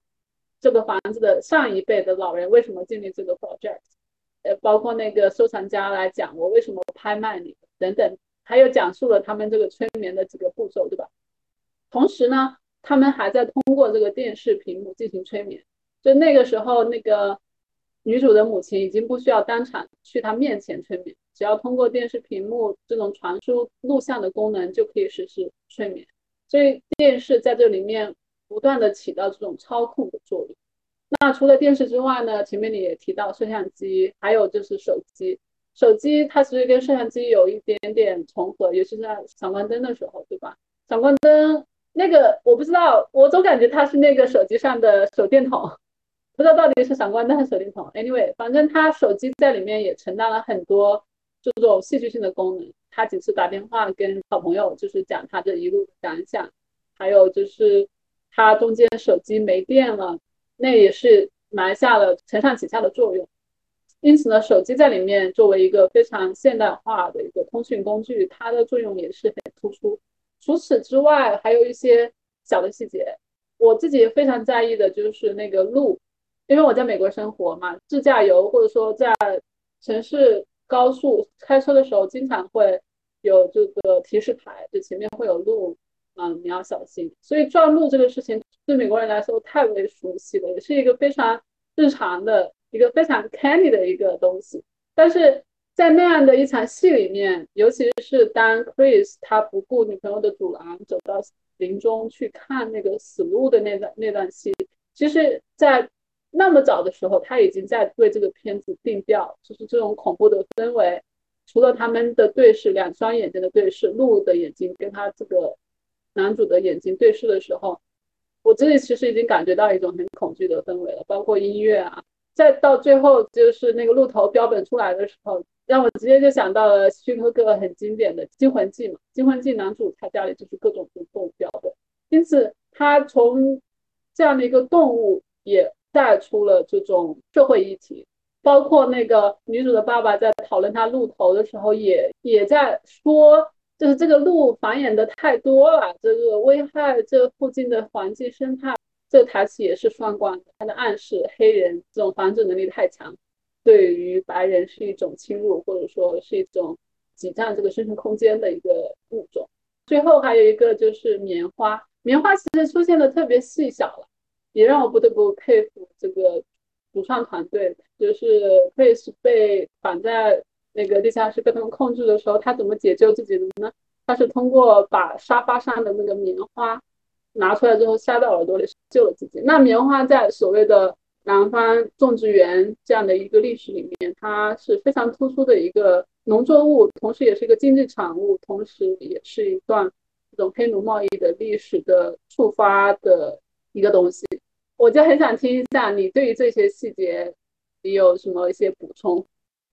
这个房子的上一辈的老人为什么建立这个 project，呃，包括那个收藏家来讲我为什么拍卖你等等，还有讲述了他们这个催眠的几个步骤，对吧？同时呢，他们还在通过这个电视屏幕进行催眠，就那个时候那个。女主的母亲已经不需要当场去她面前催眠，只要通过电视屏幕这种传输录像的功能就可以实施催眠。所以电视在这里面不断的起到这种操控的作用。那除了电视之外呢？前面你也提到摄像机，还有就是手机。手机它其实跟摄像机有一点点重合，尤其是在闪光灯的时候，对吧？闪光灯那个我不知道，我总感觉它是那个手机上的手电筒。不知道到底是闪光灯还是手电筒。Anyway，反正他手机在里面也承担了很多这种戏剧性的功能。他几次打电话跟好朋友，就是讲他这一路的感想，还有就是他中间手机没电了，那也是埋下了承上启下的作用。因此呢，手机在里面作为一个非常现代化的一个通讯工具，它的作用也是很突出。除此之外，还有一些小的细节，我自己非常在意的就是那个路。因为我在美国生活嘛，自驾游或者说在城市高速开车的时候，经常会有这个提示牌，就前面会有路，嗯，你要小心。所以撞路这个事情对美国人来说太为熟悉了，也是一个非常日常的一个非常 canny 的一个东西。但是在那样的一场戏里面，尤其是当 Chris 他不顾女朋友的阻拦，走到林中去看那个死路的那段那段戏，其实，在那么早的时候，他已经在为这个片子定调，就是这种恐怖的氛围。除了他们的对视，两双眼睛的对视，鹿的眼睛跟他这个男主的眼睛对视的时候，我自己其实已经感觉到一种很恐惧的氛围了。包括音乐啊，再到最后就是那个鹿头标本出来的时候，让我直接就想到了希区柯克很经典的《惊魂记》嘛，《惊魂记》男主他家里就是各种动物标本，因此他从这样的一个动物也。带出了这种社会议题，包括那个女主的爸爸在讨论他鹿头的时候，也也在说，就是这个鹿繁衍的太多了，这个危害这附近的环境生态。这个台词也是双关的，它的暗示黑人这种繁殖能力太强，对于白人是一种侵入，或者说是一种挤占这个生存空间的一个物种。最后还有一个就是棉花，棉花其实出现的特别细小了。也让我不得不佩服这个主创团队，就是 Chris 被绑在那个地下室被他们控制的时候，他怎么解救自己的呢？他是通过把沙发上的那个棉花拿出来之后塞到耳朵里救了自己。那棉花在所谓的南方种植园这样的一个历史里面，它是非常突出的一个农作物，同时也是一个经济产物，同时也是一段这种黑奴贸易的历史的触发的一个东西。我就很想听一下你对于这些细节你有什么一些补充？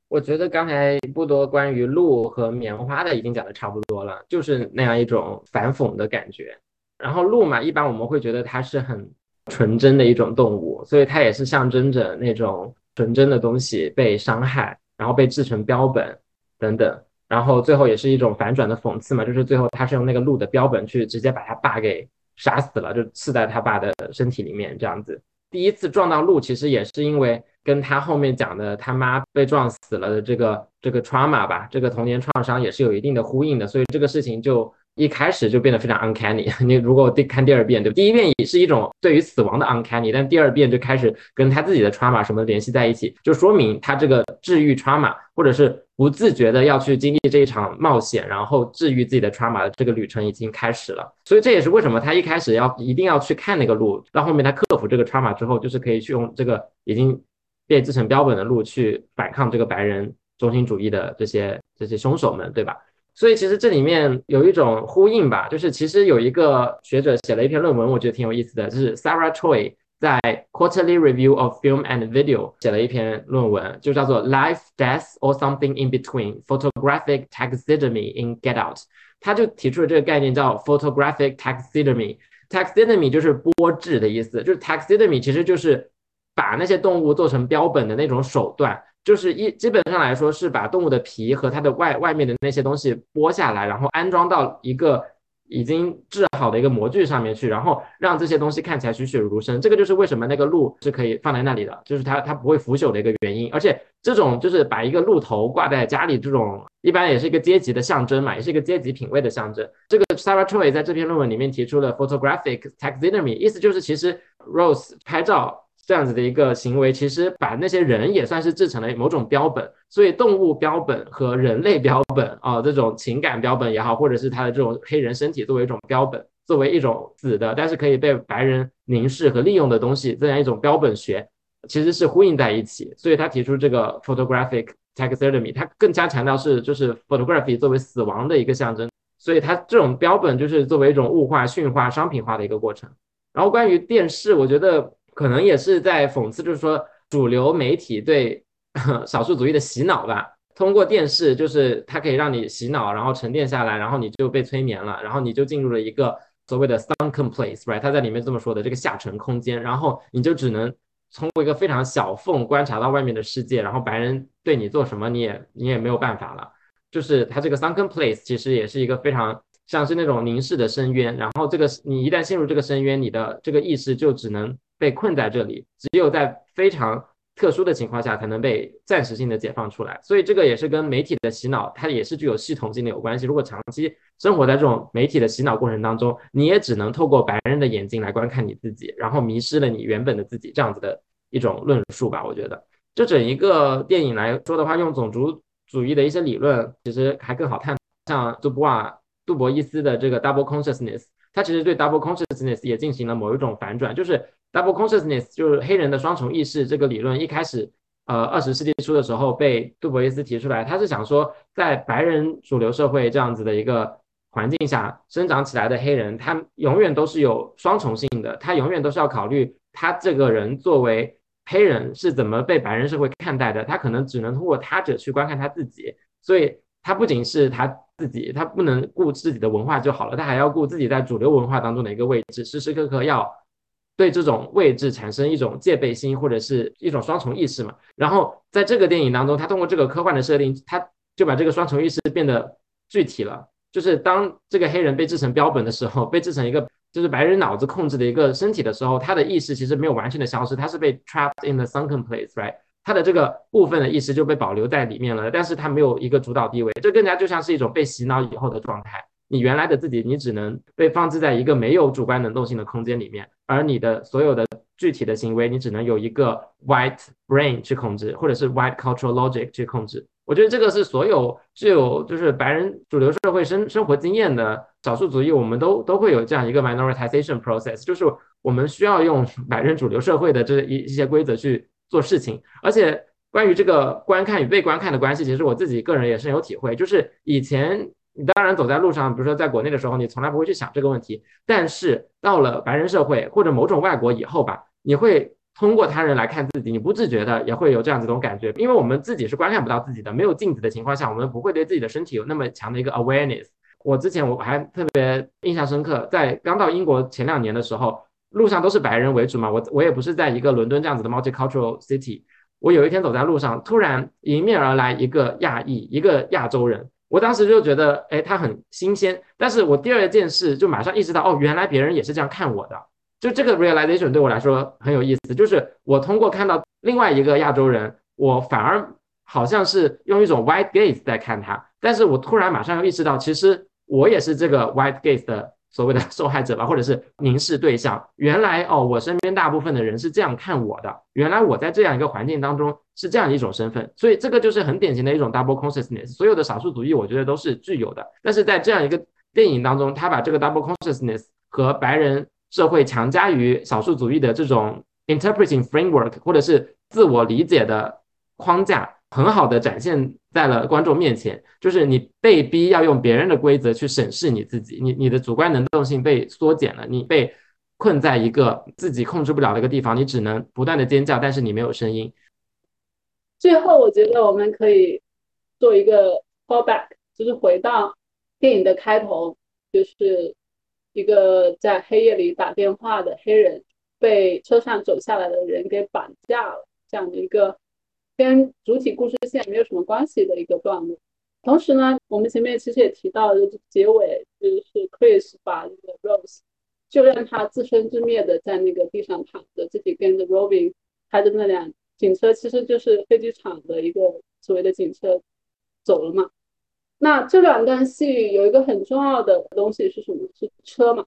我觉得刚才不多关于鹿和棉花的已经讲的差不多了，就是那样一种反讽的感觉。然后鹿嘛，一般我们会觉得它是很纯真的一种动物，所以它也是象征着那种纯真的东西被伤害，然后被制成标本等等。然后最后也是一种反转的讽刺嘛，就是最后他是用那个鹿的标本去直接把他爸给。杀死了，就刺在他爸的身体里面，这样子。第一次撞到鹿，其实也是因为跟他后面讲的他妈被撞死了的这个这个 trauma 吧，这个童年创伤也是有一定的呼应的，所以这个事情就。一开始就变得非常 uncanny。你如果第看第二遍，对第一遍也是一种对于死亡的 uncanny，但第二遍就开始跟他自己的 trauma 什么联系在一起，就说明他这个治愈 trauma，或者是不自觉的要去经历这一场冒险，然后治愈自己的 trauma 的这个旅程已经开始了。所以这也是为什么他一开始要一定要去看那个路，到后面他克服这个 trauma 之后，就是可以去用这个已经被制成标本的路去反抗这个白人中心主义的这些这些凶手们，对吧？所以其实这里面有一种呼应吧，就是其实有一个学者写了一篇论文，我觉得挺有意思的，就是 Sarah Choi 在 Quarterly Review of Film and Video 写了一篇论文，就叫做 Life, Death or Something in Between: Photographic Taxidermy in Get Out。他就提出了这个概念叫 Photographic Taxidermy。Taxidermy 就是剥制的意思，就是 Taxidermy 其实就是把那些动物做成标本的那种手段。就是一基本上来说是把动物的皮和它的外外面的那些东西剥下来，然后安装到一个已经制好的一个模具上面去，然后让这些东西看起来栩栩如生。这个就是为什么那个鹿是可以放在那里的，就是它它不会腐朽的一个原因。而且这种就是把一个鹿头挂在家里，这种一般也是一个阶级的象征嘛，也是一个阶级品味的象征。这个 Sarah Choi 在这篇论文里面提出了 photographic taxidermy，意思就是其实 Rose 拍照。这样子的一个行为，其实把那些人也算是制成了某种标本，所以动物标本和人类标本啊，这种情感标本也好，或者是他的这种黑人身体作为一种标本，作为一种死的，但是可以被白人凝视和利用的东西，这样一种标本学，其实是呼应在一起。所以他提出这个 photographic taxidermy，他更加强调是就是 photography 作为死亡的一个象征，所以他这种标本就是作为一种物化、驯化、商品化的一个过程。然后关于电视，我觉得。可能也是在讽刺，就是说主流媒体对 少数族裔的洗脑吧。通过电视，就是它可以让你洗脑，然后沉淀下来，然后你就被催眠了，然后你就进入了一个所谓的 sunken place，right？他在里面这么说的，这个下沉空间，然后你就只能通过一个非常小缝观察到外面的世界，然后白人对你做什么，你也你也没有办法了。就是它这个 sunken place 其实也是一个非常像是那种凝视的深渊，然后这个你一旦陷入这个深渊，你的这个意识就只能。被困在这里，只有在非常特殊的情况下，才能被暂时性的解放出来。所以这个也是跟媒体的洗脑，它也是具有系统性的有关系。如果长期生活在这种媒体的洗脑过程当中，你也只能透过白人的眼睛来观看你自己，然后迷失了你原本的自己，这样子的一种论述吧。我觉得，就整一个电影来说的话，用种族主义的一些理论，其实还更好探。像杜波瓦、杜博伊斯的这个 double consciousness，他其实对 double consciousness 也进行了某一种反转，就是 double consciousness 就是黑人的双重意识这个理论，一开始，呃，二十世纪初的时候被杜博伊斯提出来，他是想说，在白人主流社会这样子的一个环境下生长起来的黑人，他永远都是有双重性的，他永远都是要考虑他这个人作为黑人是怎么被白人社会看待的，他可能只能通过他者去观看他自己，所以他不仅是他。自己他不能顾自己的文化就好了，他还要顾自己在主流文化当中的一个位置，时时刻刻要对这种位置产生一种戒备心或者是一种双重意识嘛。然后在这个电影当中，他通过这个科幻的设定，他就把这个双重意识变得具体了。就是当这个黑人被制成标本的时候，被制成一个就是白人脑子控制的一个身体的时候，他的意识其实没有完全的消失，他是被 trapped in the sunken place，right？他的这个部分的意识就被保留在里面了，但是他没有一个主导地位，这更加就像是一种被洗脑以后的状态。你原来的自己，你只能被放置在一个没有主观能动性的空间里面，而你的所有的具体的行为，你只能有一个 white brain 去控制，或者是 white cultural logic 去控制。我觉得这个是所有具有就是白人主流社会生生活经验的少数族裔，我们都都会有这样一个 minoritization process，就是我们需要用 白人主流社会的这一一些规则去。做事情，而且关于这个观看与被观看的关系，其实我自己个人也深有体会。就是以前你当然走在路上，比如说在国内的时候，你从来不会去想这个问题。但是到了白人社会或者某种外国以后吧，你会通过他人来看自己，你不自觉的也会有这样子一种感觉。因为我们自己是观看不到自己的，没有镜子的情况下，我们不会对自己的身体有那么强的一个 awareness。我之前我还特别印象深刻，在刚到英国前两年的时候。路上都是白人为主嘛，我我也不是在一个伦敦这样子的 multicultural city。我有一天走在路上，突然迎面而来一个亚裔，一个亚洲人，我当时就觉得，哎，他很新鲜。但是我第二件事就马上意识到，哦，原来别人也是这样看我的。就这个 realization 对我来说很有意思，就是我通过看到另外一个亚洲人，我反而好像是用一种 white gaze 在看他，但是我突然马上又意识到，其实我也是这个 white gaze 的。所谓的受害者吧，或者是凝视对象。原来哦，我身边大部分的人是这样看我的。原来我在这样一个环境当中是这样一种身份，所以这个就是很典型的一种 double consciousness。所有的少数主义，我觉得都是具有的。但是在这样一个电影当中，他把这个 double consciousness 和白人社会强加于少数主义的这种 interpreting framework，或者是自我理解的框架。很好的展现在了观众面前，就是你被逼要用别人的规则去审视你自己，你你的主观能动性被缩减了，你被困在一个自己控制不了的一个地方，你只能不断的尖叫，但是你没有声音。最后，我觉得我们可以做一个 callback，就是回到电影的开头，就是一个在黑夜里打电话的黑人被车上走下来的人给绑架了，这样的一个。跟主体故事线没有什么关系的一个段落。同时呢，我们前面其实也提到，就结尾就是 Chris 把那个 Rose 就让他自生自灭的在那个地上躺着，自己跟着 Robin 开着那辆警车，其实就是飞机场的一个所谓的警车走了嘛。那这两段戏有一个很重要的东西是什么？是车嘛？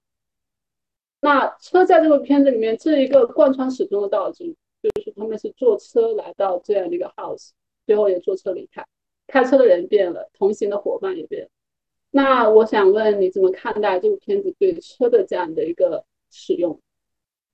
那车在这个片子里面这一个贯穿始终的道具。就是他们是坐车来到这样的一个 house，最后也坐车离开。开车的人变了，同行的伙伴也变了。那我想问你怎么看待这部片子对车的这样的一个使用？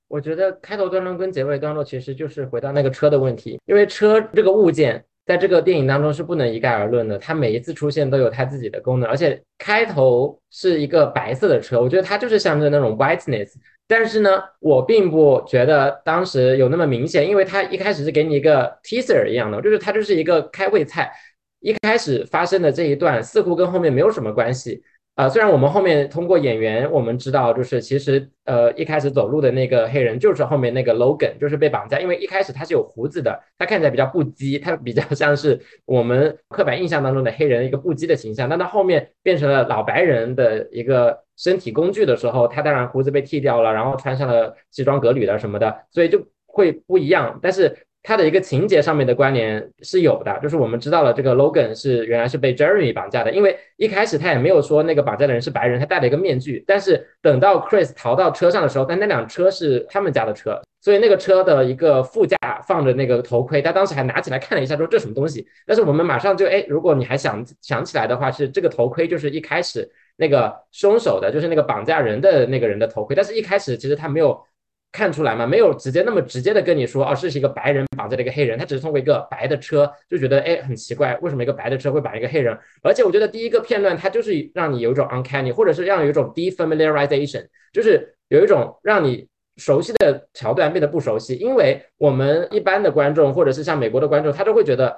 我觉得开头段落跟结尾段落其实就是回到那个车的问题，因为车这个物件在这个电影当中是不能一概而论的，它每一次出现都有它自己的功能，而且开头是一个白色的车，我觉得它就是象征那种 whiteness。但是呢，我并不觉得当时有那么明显，因为他一开始是给你一个 teaser 一样的，就是它就是一个开胃菜，一开始发生的这一段似乎跟后面没有什么关系。啊，虽然我们后面通过演员我们知道，就是其实呃一开始走路的那个黑人就是后面那个 Logan，就是被绑架，因为一开始他是有胡子的，他看起来比较不羁，他比较像是我们刻板印象当中的黑人一个不羁的形象。但到后面变成了老白人的一个身体工具的时候，他当然胡子被剃掉了，然后穿上了西装革履的什么的，所以就会不一样。但是它的一个情节上面的关联是有的，就是我们知道了这个 Logan 是原来是被 Jeremy 绑架的，因为一开始他也没有说那个绑架的人是白人，他戴了一个面具。但是等到 Chris 逃到车上的时候，但那辆车是他们家的车，所以那个车的一个副驾放着那个头盔，他当时还拿起来看了一下，说这什么东西？但是我们马上就哎，如果你还想想起来的话，是这个头盔就是一开始那个凶手的，就是那个绑架人的那个人的头盔，但是一开始其实他没有。看出来吗？没有直接那么直接的跟你说，哦，这是一个白人绑架了一个黑人，他只是通过一个白的车就觉得，哎，很奇怪，为什么一个白的车会绑一个黑人？而且我觉得第一个片段它就是让你有一种 uncanny，或者是让有一种 defamiliarization，就是有一种让你熟悉的桥段变得不熟悉，因为我们一般的观众或者是像美国的观众，他都会觉得。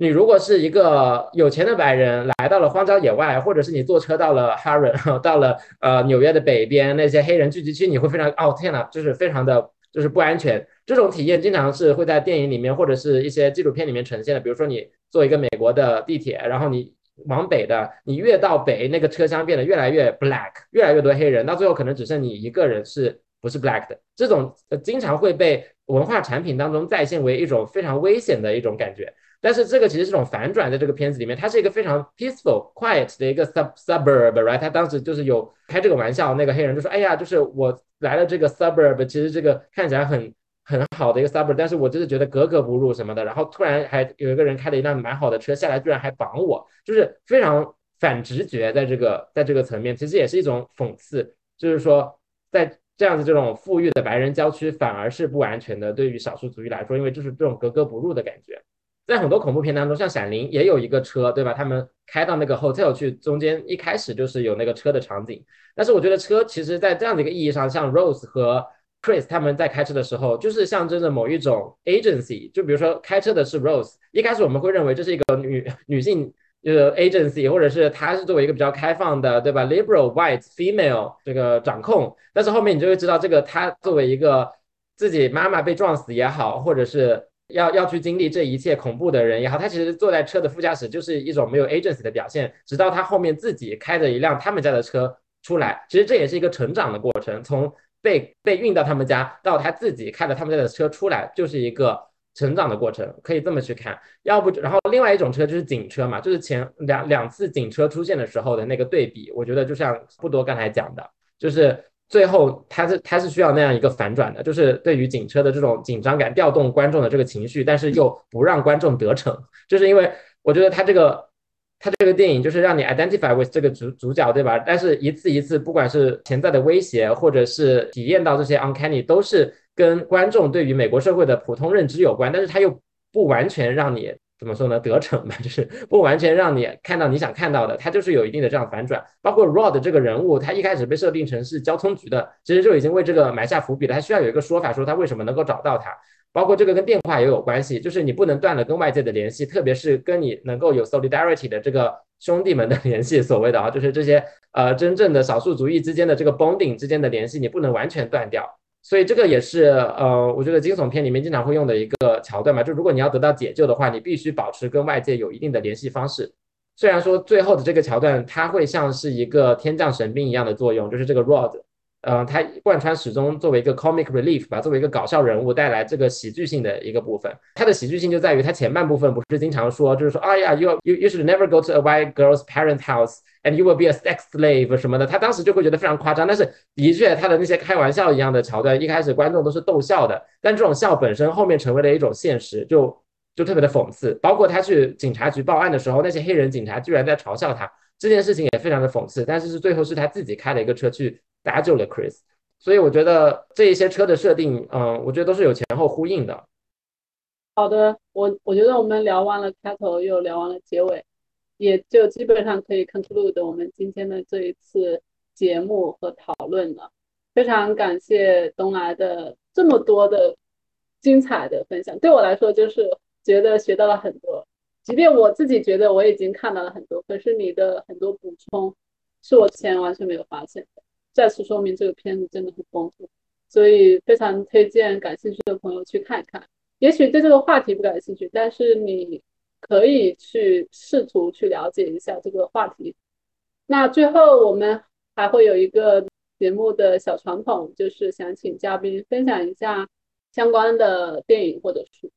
你如果是一个有钱的白人来到了荒郊野外，或者是你坐车到了哈伦，到了呃纽约的北边那些黑人聚集区，你会非常哦天呐，就是非常的就是不安全。这种体验经常是会在电影里面或者是一些纪录片里面呈现的。比如说你坐一个美国的地铁，然后你往北的，你越到北那个车厢变得越来越 black，越来越多黑人，到最后可能只剩你一个人是不是 black 的。这种经常会被文化产品当中再现为一种非常危险的一种感觉。但是这个其实是种反转，在这个片子里面，它是一个非常 peaceful、quiet 的一个 sub suburb，right？他当时就是有开这个玩笑，那个黑人就说：“哎呀，就是我来了这个 suburb，其实这个看起来很很好的一个 suburb，但是我就是觉得格格不入什么的。然后突然还有一个人开了一辆蛮好的车下来，居然还绑我，就是非常反直觉，在这个在这个层面，其实也是一种讽刺，就是说在这样子这种富裕的白人郊区反而是不安全的，对于少数族裔来说，因为就是这种格格不入的感觉。”在很多恐怖片当中，像《闪灵》也有一个车，对吧？他们开到那个 hotel 去，中间一开始就是有那个车的场景。但是我觉得车其实，在这样的一个意义上，像 Rose 和 Chris 他们在开车的时候，就是象征着某一种 agency。就比如说开车的是 Rose，一开始我们会认为这是一个女 女性就 agency，或者是她是作为一个比较开放的，对吧？liberal white female 这个掌控。但是后面你就会知道，这个她作为一个自己妈妈被撞死也好，或者是。要要去经历这一切恐怖的人也好，他其实坐在车的副驾驶就是一种没有 agency 的表现。直到他后面自己开着一辆他们家的车出来，其实这也是一个成长的过程。从被被运到他们家到他自己开着他们家的车出来，就是一个成长的过程，可以这么去看。要不，然后另外一种车就是警车嘛，就是前两两次警车出现的时候的那个对比，我觉得就像不多刚才讲的，就是。最后，他是他是需要那样一个反转的，就是对于警车的这种紧张感，调动观众的这个情绪，但是又不让观众得逞，就是因为我觉得他这个他这个电影就是让你 identify with 这个主主角，对吧？但是一次一次，不管是潜在的威胁，或者是体验到这些 uncanny，都是跟观众对于美国社会的普通认知有关，但是他又不完全让你。怎么说呢？得逞吧，就是不完全让你看到你想看到的，它就是有一定的这样反转。包括 Rod 这个人物，他一开始被设定成是交通局的，其实就已经为这个埋下伏笔了。他需要有一个说法，说他为什么能够找到他。包括这个跟电话也有关系，就是你不能断了跟外界的联系，特别是跟你能够有 solidarity 的这个兄弟们的 联系，所谓的啊，就是这些呃真正的少数族裔之间的这个 bonding 之间的联系，你不能完全断掉。所以这个也是呃，我觉得惊悚片里面经常会用的一个桥段嘛，就如果你要得到解救的话，你必须保持跟外界有一定的联系方式。虽然说最后的这个桥段，它会像是一个天降神兵一样的作用，就是这个 Rod。嗯，它贯穿始终，作为一个 comic relief 吧，作为一个搞笑人物带来这个喜剧性的一个部分。它的喜剧性就在于它前半部分不是经常说，就是说，哎呀，you you you should never go to a white girl's parent house and you will be a sex slave 什么的。他当时就会觉得非常夸张，但是的确他的那些开玩笑一样的桥段，一开始观众都是逗笑的，但这种笑本身后面成为了一种现实，就就特别的讽刺。包括他去警察局报案的时候，那些黑人警察居然在嘲笑他，这件事情也非常的讽刺。但是是最后是他自己开了一个车去。搭救了 Chris，所以我觉得这一些车的设定，嗯，我觉得都是有前后呼应的。好的，我我觉得我们聊完了开头，又聊完了结尾，也就基本上可以 conclude 我们今天的这一次节目和讨论了。非常感谢东来的这么多的精彩的分享，对我来说就是觉得学到了很多。即便我自己觉得我已经看到了很多，可是你的很多补充是我之前完全没有发现的。再次说明这个片子真的很丰富，所以非常推荐感兴趣的朋友去看一看。也许对这个话题不感兴趣，但是你可以去试图去了解一下这个话题。那最后我们还会有一个节目的小传统，就是想请嘉宾分享一下相关的电影或者书。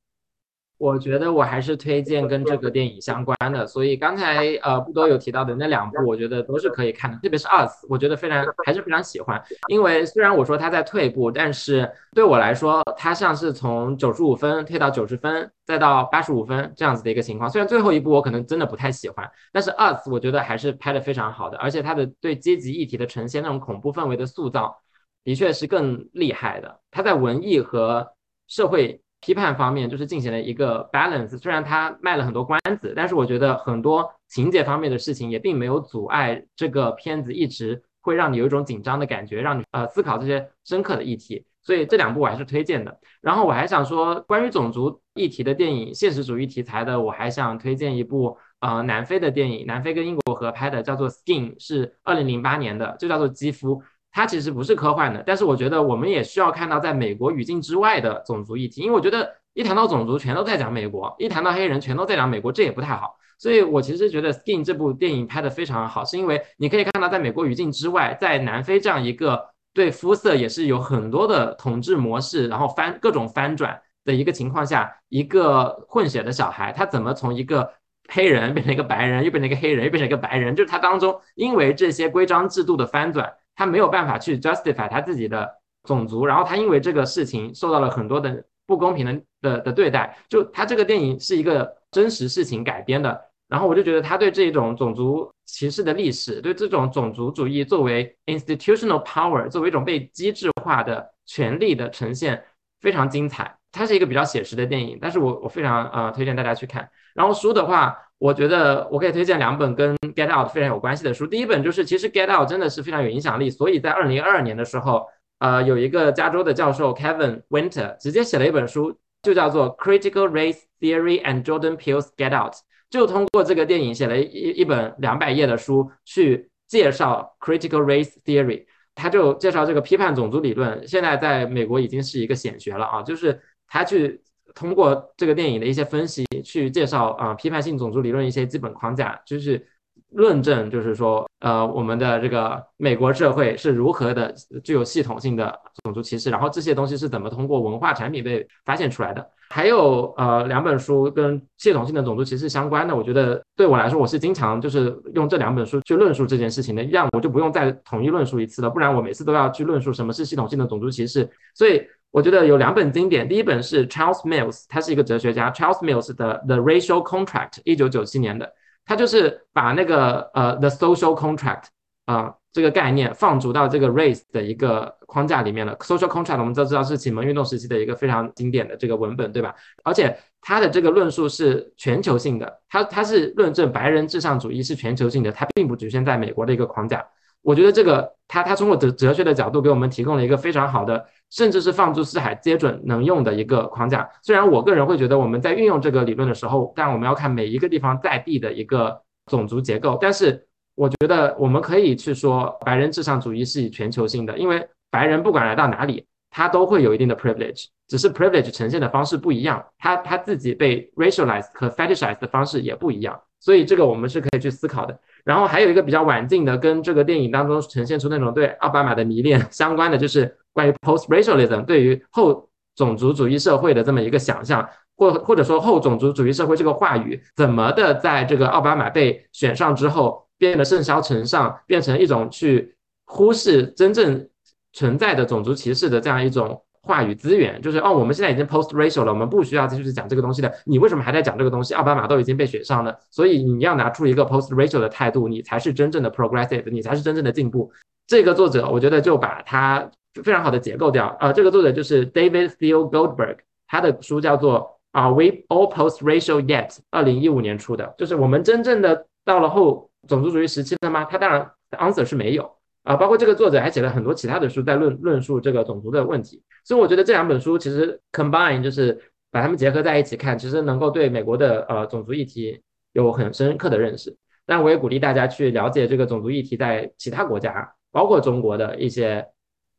我觉得我还是推荐跟这个电影相关的，所以刚才呃不多有提到的那两部，我觉得都是可以看的，特别是《Us》，我觉得非常还是非常喜欢，因为虽然我说它在退步，但是对我来说，它像是从九十五分退到九十分，再到八十五分这样子的一个情况。虽然最后一部我可能真的不太喜欢，但是《Us》我觉得还是拍的非常好的，而且它的对阶级议题的呈现，那种恐怖氛围的塑造，的确是更厉害的。它在文艺和社会。批判方面就是进行了一个 balance，虽然他卖了很多关子，但是我觉得很多情节方面的事情也并没有阻碍这个片子一直会让你有一种紧张的感觉，让你呃思考这些深刻的议题。所以这两部我还是推荐的。然后我还想说，关于种族议题的电影，现实主义题材的，我还想推荐一部呃南非的电影，南非跟英国合拍的，叫做 Skin，是二零零八年的，就叫做肌肤。它其实不是科幻的，但是我觉得我们也需要看到在美国语境之外的种族议题，因为我觉得一谈到种族，全都在讲美国；一谈到黑人，全都在讲美国，这也不太好。所以我其实觉得《Skin》这部电影拍得非常好，是因为你可以看到在美国语境之外，在南非这样一个对肤色也是有很多的统治模式，然后翻各种翻转的一个情况下，一个混血的小孩，他怎么从一个黑人变成一个白人，又变成一个黑人，又变成一个白人，就是他当中因为这些规章制度的翻转。他没有办法去 justify 他自己的种族，然后他因为这个事情受到了很多的不公平的的的对待。就他这个电影是一个真实事情改编的，然后我就觉得他对这种种族歧视的历史，对这种种族主义作为 institutional power 作为一种被机制化的权利的呈现非常精彩。它是一个比较写实的电影，但是我我非常呃推荐大家去看。然后书的话。我觉得我可以推荐两本跟 Get Out 非常有关系的书。第一本就是，其实 Get Out 真的是非常有影响力，所以在二零二二年的时候，呃，有一个加州的教授 Kevin Winter 直接写了一本书，就叫做 Critical Race Theory and Jordan Peele's Get Out，就通过这个电影写了一一本两百页的书去介绍 Critical Race Theory，他就介绍这个批判种族理论，现在在美国已经是一个显学了啊，就是他去。通过这个电影的一些分析，去介绍啊批判性种族理论一些基本框架，就是论证，就是说，呃，我们的这个美国社会是如何的具有系统性的种族歧视，然后这些东西是怎么通过文化产品被发现出来的。还有呃两本书跟系统性的种族歧视相关的，我觉得对我来说，我是经常就是用这两本书去论述这件事情的，这样我就不用再统一论述一次了，不然我每次都要去论述什么是系统性的种族歧视，所以。我觉得有两本经典，第一本是 Charles Mills，他是一个哲学家，Charles Mills 的 The Racial Contract，一九九七年的，他就是把那个呃 The Social Contract 啊这个概念放逐到这个 race 的一个框架里面了。Social Contract 我们都知道是启蒙运动时期的一个非常经典的这个文本，对吧？而且它的这个论述是全球性的，它它是论证白人至上主义是全球性的，它并不局限在美国的一个框架。我觉得这个他他通过哲哲学的角度给我们提供了一个非常好的。甚至是放诸四海皆准能用的一个框架。虽然我个人会觉得我们在运用这个理论的时候，但我们要看每一个地方在地的一个种族结构。但是我觉得我们可以去说，白人至上主义是以全球性的，因为白人不管来到哪里，他都会有一定的 privilege，只是 privilege 呈现的方式不一样，他他自己被 racialized 和 fetishized 的方式也不一样。所以这个我们是可以去思考的。然后还有一个比较晚近的，跟这个电影当中呈现出那种对奥巴马的迷恋相关的，就是。关于 post-racialism 对于后种族主义社会的这么一个想象，或或者说后种族主义社会这个话语，怎么的在这个奥巴马被选上之后变得甚嚣尘上，变成一种去忽视真正存在的种族歧视的这样一种话语资源，就是哦，我们现在已经 post-racial 了，我们不需要继续讲这个东西的，你为什么还在讲这个东西？奥巴马都已经被选上了，所以你要拿出一个 post-racial 的态度，你才是真正的 progressive，你才是真正的进步。这个作者我觉得就把他。非常好的结构掉啊！这个作者就是 David Theo Goldberg，他的书叫做《Are We All Post-Racial Yet》，二零一五年出的，就是我们真正的到了后种族主义时期了吗？他当然 answer 是没有啊。包括这个作者还写了很多其他的书在论论述这个种族的问题。所以我觉得这两本书其实 combine 就是把它们结合在一起看，其实能够对美国的呃种族议题有很深刻的认识。但我也鼓励大家去了解这个种族议题在其他国家，包括中国的一些。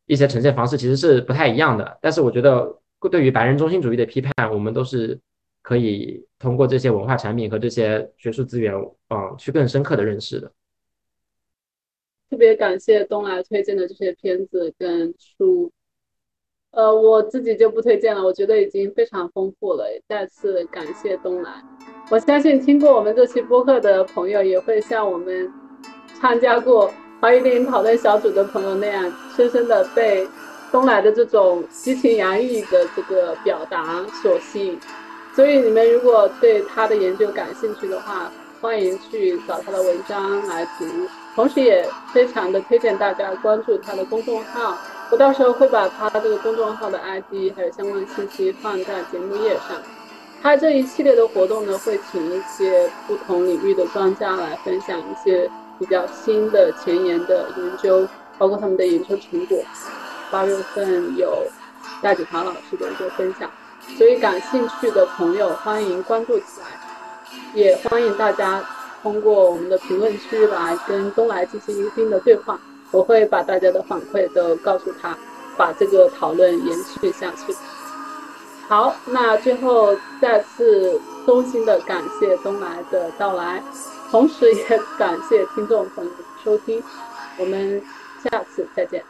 一些呈现方式其实是不太一样的，但是我觉得对于白人中心主义的批判，我们都是可以通过这些文化产品和这些学术资源，嗯，去更深刻的认识的。特别感谢东来推荐的这些片子跟书。呃，我自己就不推荐了，我觉得已经非常丰富了。再次感谢东来，我相信听过我们这期播客的朋友，也会像我们参加过华语电影讨论小组的朋友那样，深深的被东来的这种激情洋溢的这个表达所吸引。所以你们如果对他的研究感兴趣的话，欢迎去找他的文章来读，同时也非常的推荐大家关注他的公众号。我到时候会把他这个公众号的 ID 还有相关信息放在节目页上。他这一系列的活动呢，会请一些不同领域的专家来分享一些比较新的前沿的研究，包括他们的研究成果。八月份有戴子华老师的一个分享，所以感兴趣的朋友欢迎关注起来，也欢迎大家通过我们的评论区来跟东来进行一定的对话。我会把大家的反馈都告诉他，把这个讨论延续下去。好，那最后再次衷心的感谢东来的到来，同时也感谢听众朋友的收听，我们下次再见。